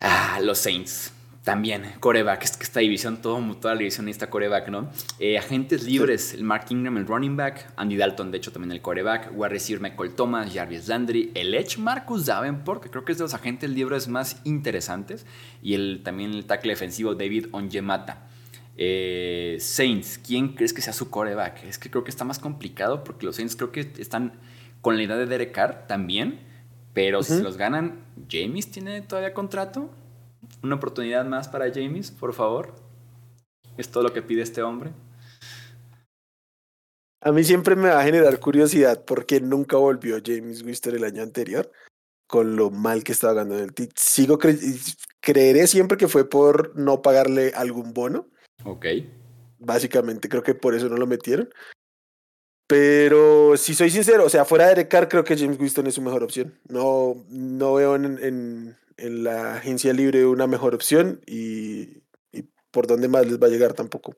Ah, los Saints. También, coreback, es que esta división, todo, toda la división necesita coreback, ¿no? Eh, agentes libres, el Mark Ingram, el running back, Andy Dalton, de hecho, también el coreback, wide receiver Michael Thomas, Jarvis Landry, el Edge Marcus Davenport, que creo que es de los agentes libres más interesantes, y el, también el tackle defensivo David Ongemata. Eh, Saints, ¿quién crees que sea su coreback? Es que creo que está más complicado porque los Saints creo que están con la idea de Derek Carr también, pero si los ganan, ¿James tiene todavía contrato? Una oportunidad más para James, por favor. Es todo lo que pide este hombre. A mí siempre me va a generar curiosidad porque nunca volvió James Wister el año anterior con lo mal que estaba ganando el TIT. Sigo creeré siempre que fue por no pagarle algún bono. Ok. Básicamente creo que por eso no lo metieron. Pero si soy sincero, o sea, fuera de Derek creo que James Winston es su mejor opción. No, no veo en, en la agencia libre una mejor opción y, por dónde más les va a llegar tampoco.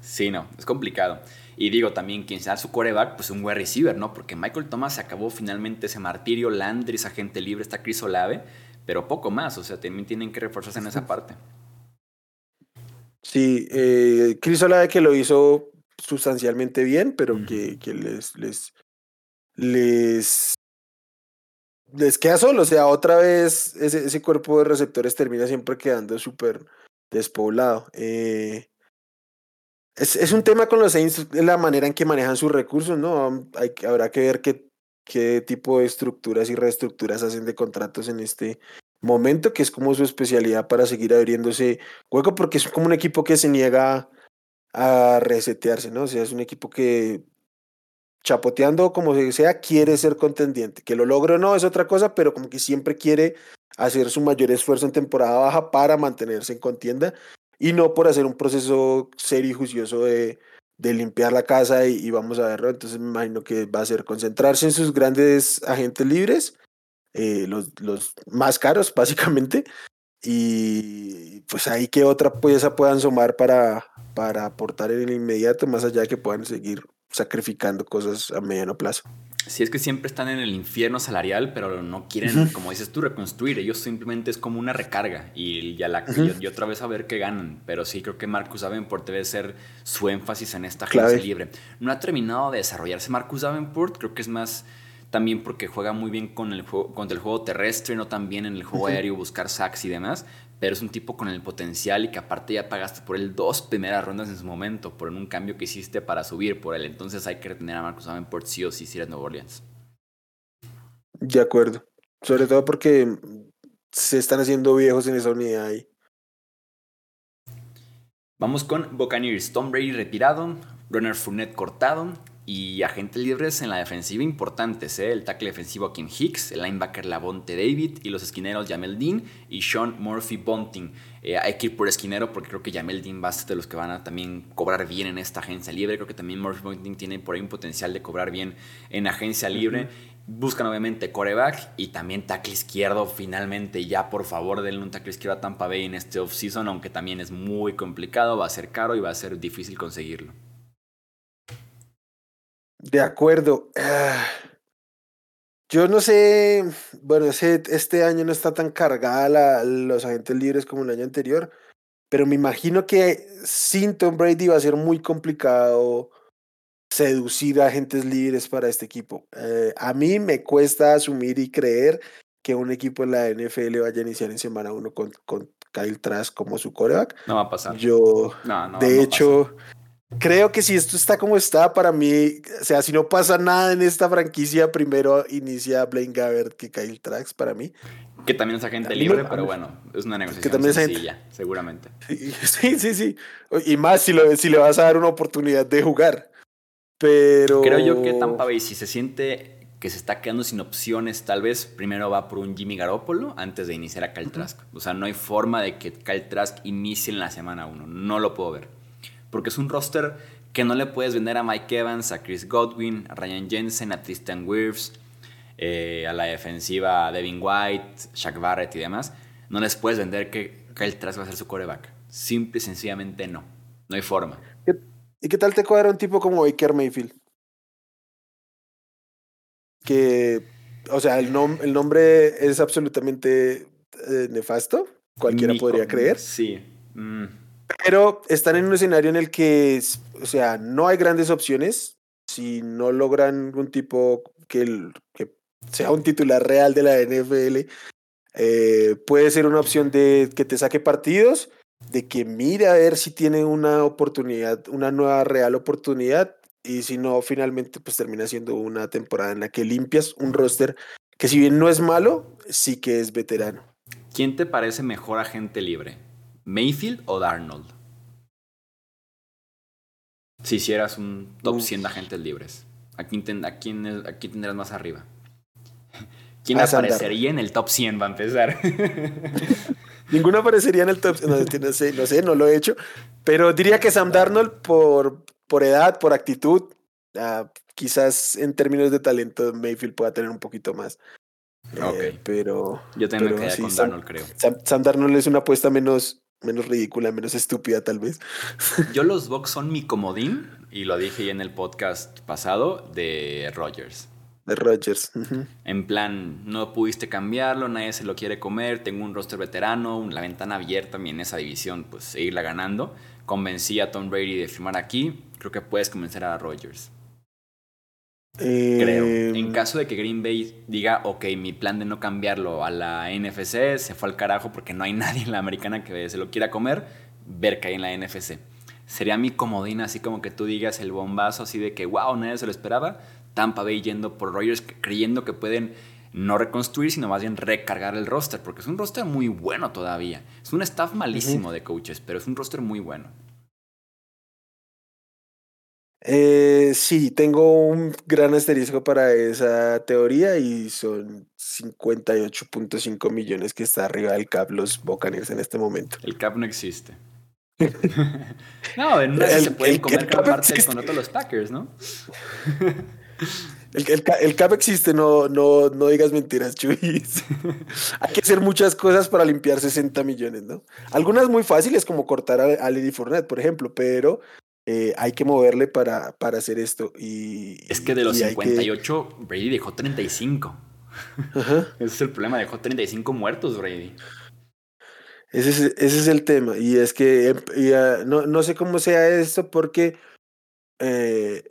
Sí, no, es complicado. Y digo también, quien sea su coreback, pues un wide receiver, ¿no? Porque Michael Thomas se acabó finalmente ese martirio, Landry es agente libre, está Chris Olave, pero poco más, o sea, también tienen que reforzarse en esa parte. Sí, eh, Chris Olave que lo hizo sustancialmente bien, pero que, que les, les, les, les queda solo. O sea, otra vez ese, cuerpo de receptores termina siempre quedando súper despoblado. Eh, es, es, un tema con los Saints, la manera en que manejan sus recursos, ¿no? Habrá que ver qué, qué tipo de estructuras y reestructuras hacen de contratos en este momento, que es como su especialidad para seguir abriéndose hueco, porque es como un equipo que se niega a resetearse, ¿no? O sea, es un equipo que chapoteando como sea, quiere ser contendiente. Que lo logre o no es otra cosa, pero como que siempre quiere hacer su mayor esfuerzo en temporada baja para mantenerse en contienda y no por hacer un proceso serio y juicioso de, de limpiar la casa y, vamos a verlo. Entonces me imagino que va a ser concentrarse en sus grandes agentes libres, eh, los, los más caros básicamente, y pues ahí que otra pieza puedan sumar para, para aportar en el inmediato, más allá de que puedan seguir sacrificando cosas a mediano plazo. Sí, es que siempre están en el infierno salarial, pero no quieren, como dices tú, reconstruir. Ellos simplemente es como una recarga y ya la y, otra vez a ver qué ganan. Pero sí creo que Marcus Davenport debe ser su énfasis en esta agencia libre. No ha terminado de desarrollarse Marcus Davenport, creo que es más también porque juega muy bien con el juego, contra el juego terrestre, no tan bien en el juego aéreo, buscar sacks y demás pero es un tipo con el potencial y que aparte ya pagaste por él dos primeras rondas en su momento, por un cambio que hiciste para subir por él. Entonces hay que retener a Marcus Davenport sí o sí si eres Nuevo Orleans. De acuerdo. Sobre todo porque se están haciendo viejos en esa unidad ahí. Vamos con Buccaneers. Tom Brady retirado, Runner Fournette cortado, y agentes libres en la defensiva importantes, ¿eh? el tackle defensivo Kim Hicks, el linebacker Lavonte David y los esquineros Jamel Dean y Sean Murphy Bunting. Eh, hay que ir por esquinero porque creo que Jamel Dean va a ser de los que van a también cobrar bien en esta agencia libre. Creo que también Murphy Bunting tiene por ahí un potencial de cobrar bien en agencia libre. Buscan obviamente coreback y también tackle izquierdo. Finalmente, ya por favor, denle un tackle izquierdo a Tampa Bay en este offseason, aunque también es muy complicado, va a ser caro y va a ser difícil conseguirlo. De acuerdo. Ah, yo no sé, bueno, este año no está tan cargada los agentes libres como el año anterior, pero me imagino que sin Tom Brady va a ser muy complicado seducir a agentes libres para este equipo. Eh, a mí me cuesta asumir y creer que un equipo en la NFL vaya a iniciar en semana uno con, con Kyle Trask como su coreback. No va a pasar. Yo, de hecho, Creo que si esto está como está, para mí, o sea, si no pasa nada en esta franquicia, primero inicia Blaine Gabbert que Kyle Trax para mí. Que también es agente libre, pero bueno, es una negociación que también sencilla, seguramente. Sí, sí, sí. Y más si, lo, si le vas a dar una oportunidad de jugar. Pero... Creo yo que Tampa Bay, si se siente que se está quedando sin opciones, tal vez primero va por un Jimmy Garoppolo antes de iniciar a Kyle Trask. O sea, no hay forma de que Kyle Trask inicie en la semana 1. No lo puedo ver porque es un roster que no le puedes vender a Mike Evans, a Chris Godwin, a Ryan Jensen, a Tristan Wirfs, eh, a la defensiva a Devin White, Shaq Barrett y demás. No les puedes vender que Kyle Trask va a ser su coreback. Simple y sencillamente no. No hay forma. ¿Y qué tal te cuadra un tipo como Baker Mayfield? Que, o sea, el, el nombre es absolutamente eh, nefasto. Cualquiera podría creer. Sí. Mm. Pero están en un escenario en el que, o sea, no hay grandes opciones. Si no logran un tipo que, sea un titular real de la NFL, eh, puede ser una opción de que te saque partidos, de que mire a ver si tiene una oportunidad, una nueva real oportunidad. Y si no, finalmente, pues termina siendo una temporada en la que limpias un roster que, si bien no es malo, sí que es veterano. ¿Quién te parece mejor agente libre? ¿Mayfield o Darnold? Si hicieras un top 100 de agentes libres, ¿a quién, tendrás más arriba? ¿Quién aparecería en el top 100 va a empezar? Ninguno aparecería en el top no, no, sé, no sé, no lo he hecho. Pero diría que Sam Darnold por, por edad, por actitud, ah, quizás en términos de talento Mayfield pueda tener un poquito más. Eh, pero. Yo tengo que con Darnold, creo. Sam, Darnold es una apuesta menos, menos ridícula, menos estúpida tal vez. Yo los Bucks son mi comodín, y lo dije ya en el podcast pasado, de Rogers. De Rogers. En plan, no pudiste cambiarlo, nadie se lo quiere comer, tengo un roster veterano, la ventana abierta en esa división, pues seguirla ganando. Convencí a Tom Brady de firmar aquí, creo que puedes convencer a Rogers. Creo. En em, caso de que Green Bay diga, ok, mi plan de no cambiarlo a la NFC se fue al carajo porque no hay nadie en la americana que se lo quiera comer, ver que hay en la NFC. Sería mi comodín, así como que tú digas el bombazo, así de que, wow, nadie se lo esperaba. Tampa Bay yendo por Rogers, creyendo que pueden no reconstruir, sino más bien recargar el roster, porque es un roster muy bueno todavía. Es un staff malísimo de coaches, pero es un roster muy bueno. Eh, sí, tengo un gran asterisco para esa teoría y son 58.5 millones que está arriba del cap los Buccaneers en este momento. El cap no existe. no, en una se pueden comer cada parte del contrato los Packers, ¿no? El, cap existe, no, no, no digas mentiras, Chuy. Hay que hacer muchas cosas para limpiar 60 millones, ¿no? Algunas muy fáciles, como cortar a, a Lady Fournette, por ejemplo, pero eh, hay que moverle para, para hacer esto. Y, es que de los 58, Brady dejó 35. Ese es el problema, dejó 35 muertos Brady. Ese es, ese es el tema. Y es que em, ah, no, no, sé cómo sea esto porque eh,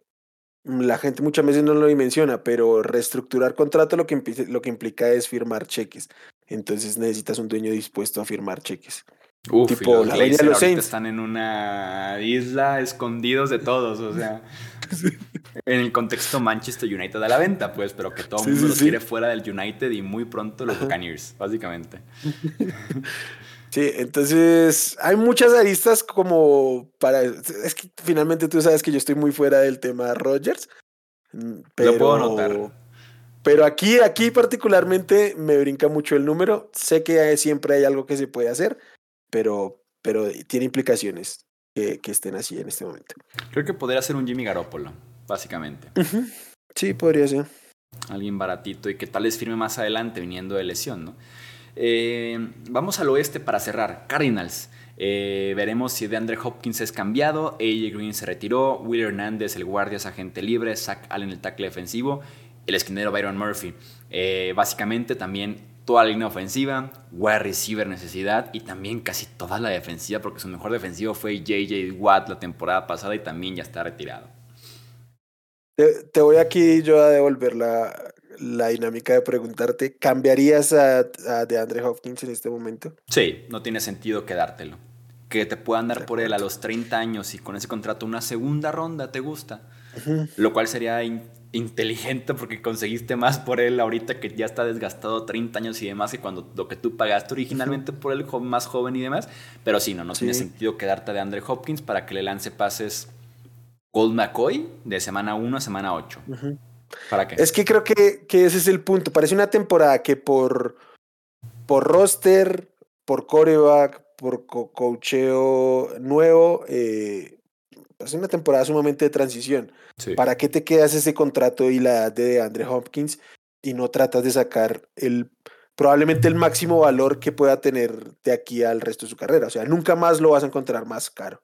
la gente muchas veces no lo menciona, pero reestructurar contrato lo que, lo que implica es firmar cheques. Entonces necesitas un dueño dispuesto a firmar cheques. Uf, tipo, la de los Saints. están en una isla escondidos de todos, o sea. En el contexto Manchester United a la venta, pues, pero que todo el mundo los quiere fuera del United y muy pronto los Buccaneers, básicamente. Sí, entonces hay muchas aristas como para. Es que finalmente tú sabes que yo estoy muy fuera del tema Rogers. Pero, Lo puedo notar. Pero aquí, aquí particularmente me brinca mucho el número. Sé que siempre hay algo que se puede hacer, pero, pero tiene implicaciones que, que estén así en este momento. Creo que podría ser un Jimmy Garoppolo, básicamente. Sí, podría ser. Alguien baratito y que tal vez firme más adelante viniendo de lesión, ¿no? Eh, vamos al oeste para cerrar. Cardinals. Eh, veremos si DeAndre Hopkins es cambiado, AJ Green se retiró, Will Hernández, el guardia, es agente libre, Zach Allen, el tackle defensivo, el esquinero Byron Murphy. Eh, básicamente también toda la línea ofensiva, wide receiver necesidad y también casi toda la defensiva, porque su mejor defensivo fue JJ Watt la temporada pasada y también ya está retirado. Te, voy aquí yo a devolver la, la dinámica de preguntarte, ¿cambiarías a, a DeAndre Hopkins en este momento? Sí, no tiene sentido quedártelo. Que te puedan dar por él a los 30 años y con ese contrato una segunda ronda, ¿te gusta? Lo cual sería inteligente porque conseguiste más por él ahorita que ya está desgastado 30 años y demás y cuando lo que tú pagaste originalmente por él más joven y demás. Pero sí, no, no tiene sentido quedarte de Andre Hopkins para que le lance pases Colt McCoy de semana 1 a semana 8. ¿Para qué? Es que creo que, que, ese es el punto. Parece una temporada que por, por roster, por coreback, por cocheo nuevo, eh, es una temporada sumamente de transición. ¿Para qué te quedas ese contrato y la edad de Andre Hopkins y no tratas de sacar el probablemente el máximo valor que pueda tener de aquí al resto de su carrera? O sea, nunca más lo vas a encontrar más caro.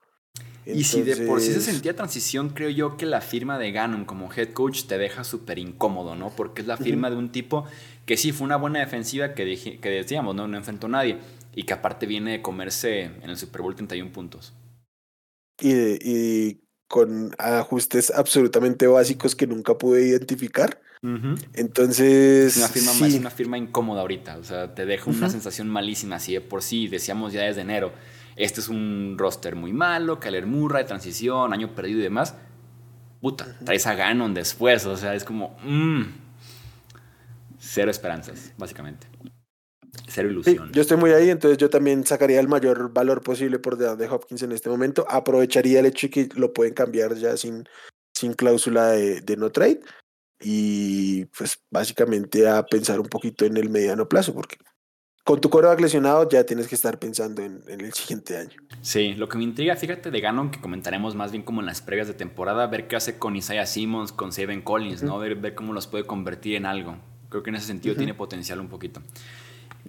Y si de por sí se sentía transición, creo yo que la firma de Gannon como head coach te deja súper incómodo, ¿no? Porque es la firma de un tipo que sí fue una buena defensiva que, que decíamos, ¿no? No enfrentó a nadie y que aparte viene de comerse en el Super Bowl 31 puntos y, y con ajustes absolutamente básicos que nunca pude identificar. Entonces. Es una, firma, es una firma incómoda ahorita. O sea, te deja una sensación malísima. Si de por sí decíamos ya desde enero, este es un roster muy malo, Keller Murray, transición, año perdido y demás. Puta, traes a Ganon después. O sea, es como. Mmm, cero esperanzas, básicamente. Cero ilusión. yo estoy muy ahí, entonces yo también sacaría el mayor valor posible por de Hopkins en este momento. Aprovecharía el hecho de que lo pueden cambiar ya sin, sin cláusula de, de no trade. Y pues básicamente a pensar un poquito en el mediano plazo, porque con tu coreback lesionado ya tienes que estar pensando en, en, el siguiente año. Sí, lo que me intriga, fíjate, de Ganon, que comentaremos más bien como en las previas de temporada, ver qué hace con Isaiah Simmons, con Seven Collins, ¿no? Ver, ver, cómo los puede convertir en algo. Creo que en ese sentido tiene potencial un poquito.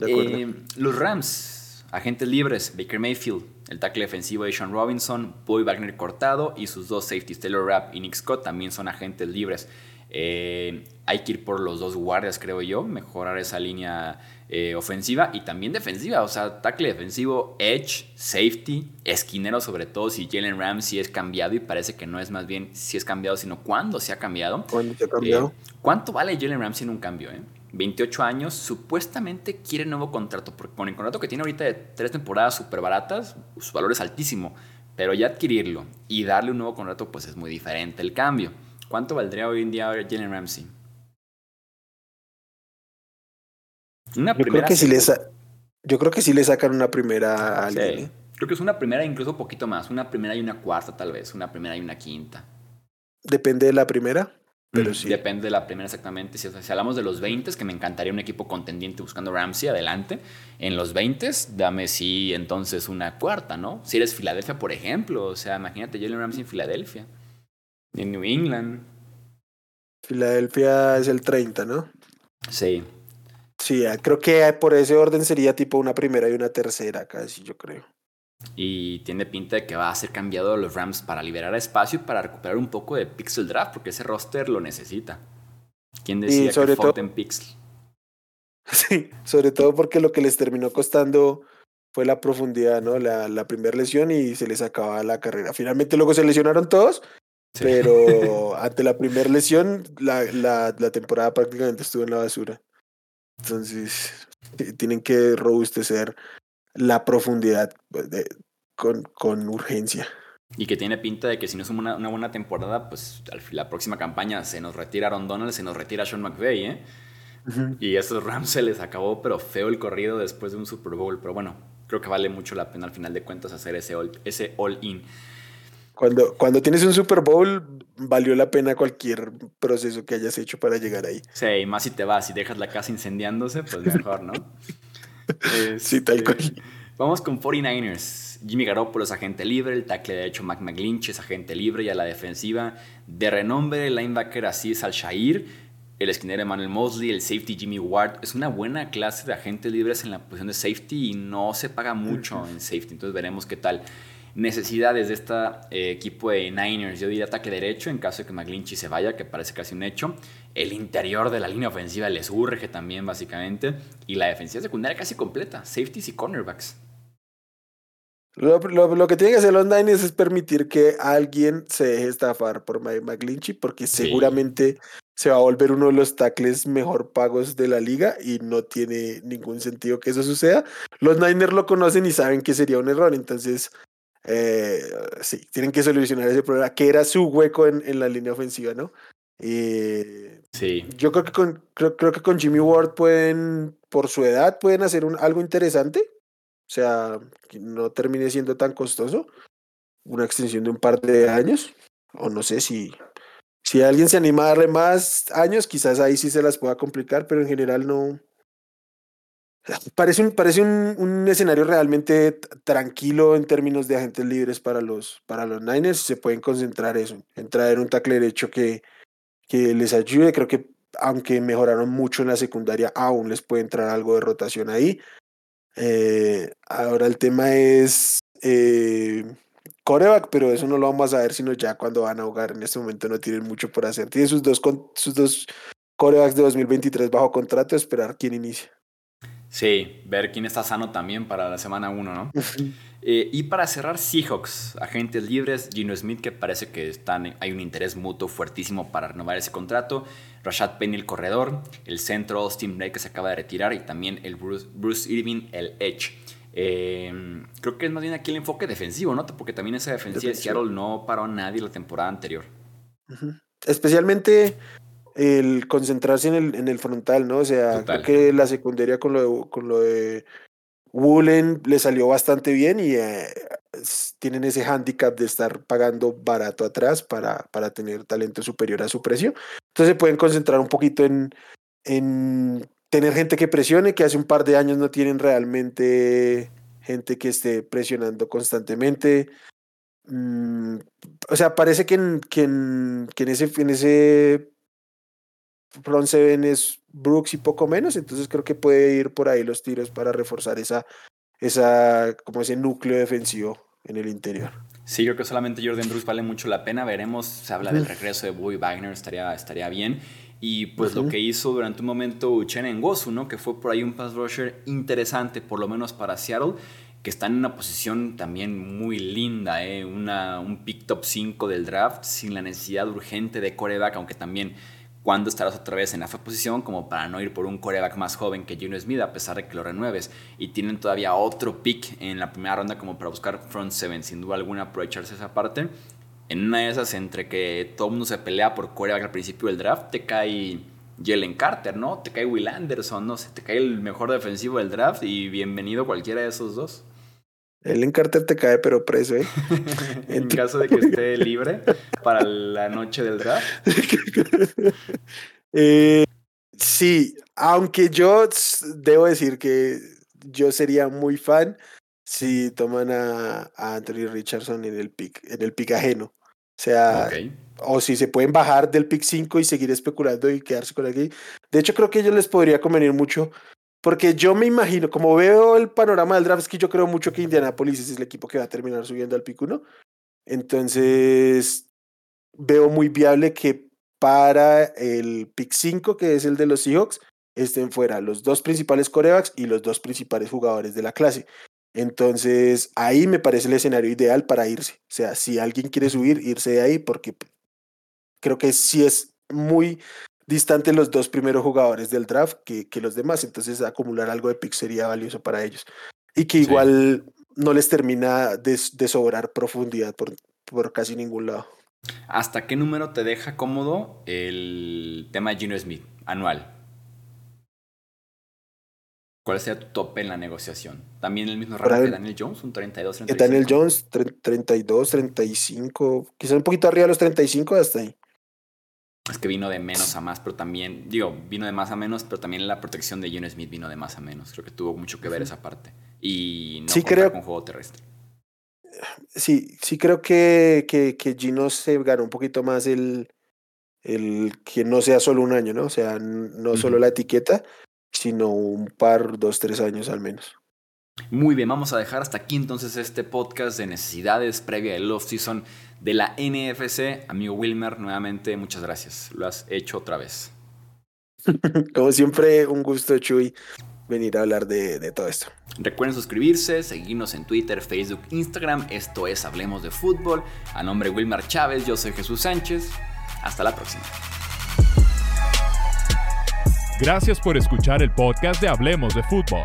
Eh, los Rams, agentes libres, Baker Mayfield, el tackle defensivo de Sean Robinson, Boy Wagner cortado y sus dos safeties, Taylor Rapp y Nick Scott, también son agentes libres. Eh, hay que ir por los dos guardias, creo yo, mejorar esa línea eh, ofensiva y también defensiva, o sea, tackle defensivo, edge, safety, esquinero sobre todo si Jalen Ramsey es cambiado y parece que no es más bien si es cambiado, sino cuándo se ha cambiado. ¿Cuándo se ha cambiado? Eh, ¿Cuánto vale Jalen Ramsey en un cambio? Eh? 28 años, supuestamente quiere nuevo contrato, porque con el contrato que tiene ahorita de tres temporadas súper baratas, su valor es altísimo, pero ya adquirirlo y darle un nuevo contrato, pues es muy diferente el cambio. ¿Cuánto valdría hoy en día Jalen Ramsey? Una yo primera. Creo que si le yo creo que sí le sacan una primera a alguien. ¿eh? Creo que es una primera, incluso un poquito más. Una primera y una cuarta, tal vez. Una primera y una quinta. Depende de la primera. Pero sí. Depende de la primera exactamente. Si, hablamos de los 20, que me encantaría un equipo contendiente buscando Ramsey adelante. En los 20, dame sí entonces una cuarta, ¿no? Si eres Filadelfia, por ejemplo. O sea, imagínate Jalen Ramsey en Filadelfia. En New England. Filadelfia es el 30, ¿no? Sí. Sí, ah, creo que por ese orden sería tipo una primera y una tercera, casi, yo creo. Y tiene pinta de que va a ser cambiado los Rams para liberar espacio y para recuperar un poco de pixel draft, porque ese roster lo necesita. ¿Quién decía que falten pixel? Sí, sobre todo porque lo que les terminó costando fue la profundidad, ¿no? La, la primera lesión y se les acababa la carrera. Finalmente luego se lesionaron todos, pero ante la primera lesión la, la, la temporada prácticamente estuvo en la basura. Entonces, tienen que robustecer la profundidad pues, con, con, urgencia. Y que tiene pinta de que si no es una, una buena temporada, pues la próxima campaña se nos retira Aaron Donald, se nos retira Sean McVay, ¿eh? Y a esos Rams se les acabó, pero feo el corrido después de un Super Bowl. Pero bueno, creo que vale mucho la pena al final de cuentas hacer ese all, ese all in. Cuando, cuando tienes un Super Bowl, valió la pena cualquier proceso que hayas hecho para llegar ahí. Sí, y más si te vas y dejas la casa incendiándose, pues mejor, ¿no? sí, tal cual. Este, vamos con 49ers. Jimmy Garoppolo es agente libre, el tackle de hecho Mac McGlinch es agente libre y a la defensiva de renombre el linebacker Aziz Al-Shair, el esquinero Emmanuel Mosley, el safety Jimmy Ward. Es una buena clase de agentes libres en la posición de safety y no se paga mucho en safety, entonces veremos qué tal necesidades de este equipo de Niners. Yo diría ataque derecho en caso de que McGlinchey se vaya, que parece casi un hecho. El interior de la línea ofensiva les urge también, básicamente. Y la defensiva secundaria casi completa, safeties y cornerbacks. Lo, lo, que tienen que hacer los Niners es permitir que alguien se deje estafar por McGlinchey, porque seguramente se va a volver uno de los tackles mejor pagos de la liga y no tiene ningún sentido que eso suceda. Los Niners lo conocen y saben que sería un error, entonces eh, sí, tienen que solucionar ese problema, que era su hueco en, en la línea ofensiva, ¿no? Sí. Yo creo que con, creo, creo, que con Jimmy Ward pueden, por su edad, pueden hacer un, algo interesante. Sea, no termine siendo tan costoso. Una extensión de un par de años. O no sé si, si alguien se anima a darle más años, quizás ahí sí se las pueda complicar, pero en general no, Parece un, parece un, un, escenario realmente tranquilo en términos de agentes libres para los, para los Niners. Se pueden concentrar eso, en traer un tackle derecho que, que les ayude. Creo que aunque mejoraron mucho en la secundaria, aún les puede entrar algo de rotación ahí. Eh, ahora el tema es eh, coreback, pero eso no lo vamos a ver sino ya cuando van a jugar. En este momento no tienen mucho por hacer. Tienen sus dos, sus dos corebacks de 2023 bajo contrato, esperar quién inicia. Sí, ver quién está sano también para la semana 1, ¿no? Eh, y para cerrar, Seahawks, agentes libres, Gino Smith, que parece que están, hay un interés mutuo fuertísimo para renovar ese contrato, Rashad Penny, el corredor, el centro Austin Blake, que se acaba de retirar, y también el Bruce, Bruce Irving, el Edge. Eh, creo que es más bien aquí el enfoque defensivo, ¿no? Porque también esa defensiva de Seattle no paró a nadie la temporada anterior. Especialmente el concentrarse en el, en el frontal, ¿no? O sea, creo que la secundaria con lo de, con lo de Woolen le salió bastante bien y eh, tienen ese handicap de estar pagando barato atrás para, para tener talento superior a su precio. Entonces se pueden concentrar un poquito en, en tener gente que presione, que hace un par de años no tienen realmente gente que esté presionando constantemente. Mm, o sea, parece que que en, que en ese, en ese front seven es Brooks y poco menos, entonces creo que puede ir por ahí los tiros para reforzar esa, esa, como ese núcleo defensivo en el interior. Sí, creo que solamente Jordan Brooks vale mucho la pena. Veremos, se habla del regreso de Bobby Wagner, estaría, estaría bien. Y pues lo que hizo durante un momento Uchenna Ngosu, ¿no? Que fue por ahí un pass rusher interesante, por lo menos para Seattle, que está en una posición también muy linda, ¿eh? Una, un pick top 5 del draft, sin la necesidad urgente de coreback, aunque también cuando estarás otra vez en esa posición como para no ir por un coreback más joven que Gino Smith a pesar de que lo renueves. Y tienen todavía otro pick en la primera ronda como para buscar front seven sin duda alguna aprovecharse esa parte. En una de esas entre que todo mundo se pelea por coreback al principio del draft te cae Jalen Carter no te cae Will Anderson no sé te cae el mejor defensivo del draft y bienvenido cualquiera de esos dos el Carter te cae, pero preso, ¿eh? en caso de que esté libre para la noche del draft. eh, sí, aunque yo debo decir que yo sería muy fan si toman a, Anthony Richardson en el pick, en el pick ajeno. O sea, o si se pueden bajar del pick 5 y seguir especulando y quedarse con aquí. De hecho, creo que a ellos les podría convenir mucho porque yo me imagino, como veo el panorama del draft, es que yo creo mucho que Indianapolis es el equipo que va a terminar subiendo al pick 1. Entonces, veo muy viable que para el pick 5, que es el de los Seahawks, estén fuera los dos principales corebacks y los dos principales jugadores de la clase. Entonces, ahí me parece el escenario ideal para irse. O sea, si alguien quiere subir, irse de ahí, porque creo que sí es muy distante los dos primeros jugadores del draft que, que los demás, entonces acumular algo de pick sería valioso para ellos. Y que igual no les termina de, sobrar profundidad por, por casi ningún lado. ¿Hasta qué número te deja cómodo el tema de Gino Smith anual? ¿Cuál sería tu tope en la negociación? ¿También el mismo rango que Daniel Jones? ¿Un 32, 35? Daniel Jones, 32, 35, quizás un poquito arriba de los 35 hasta ahí es que vino de menos a más, pero también, digo, vino de más a menos, pero también la protección de Gino Smith vino de más a menos. Creo que tuvo mucho que ver esa parte. Y no sí, creo, con juego terrestre. Sí, sí creo que, que, que, Gino se ganó un poquito más el, el que no sea solo un año, ¿no? O sea, no solo la etiqueta, sino un par, dos, tres años al menos. Muy bien, vamos a dejar hasta aquí entonces este podcast de necesidades previa del off-season de la NFC. Amigo Wilmer, nuevamente muchas gracias. Lo has hecho otra vez. Como siempre, un gusto, Chuy, venir a hablar de, de, todo esto. Recuerden suscribirse, seguirnos en Twitter, Facebook, Instagram. Esto es Hablemos de Fútbol. A nombre de Wilmar Chávez, yo soy Jesús Sánchez. Hasta la próxima. Gracias por escuchar el podcast de Hablemos de Fútbol.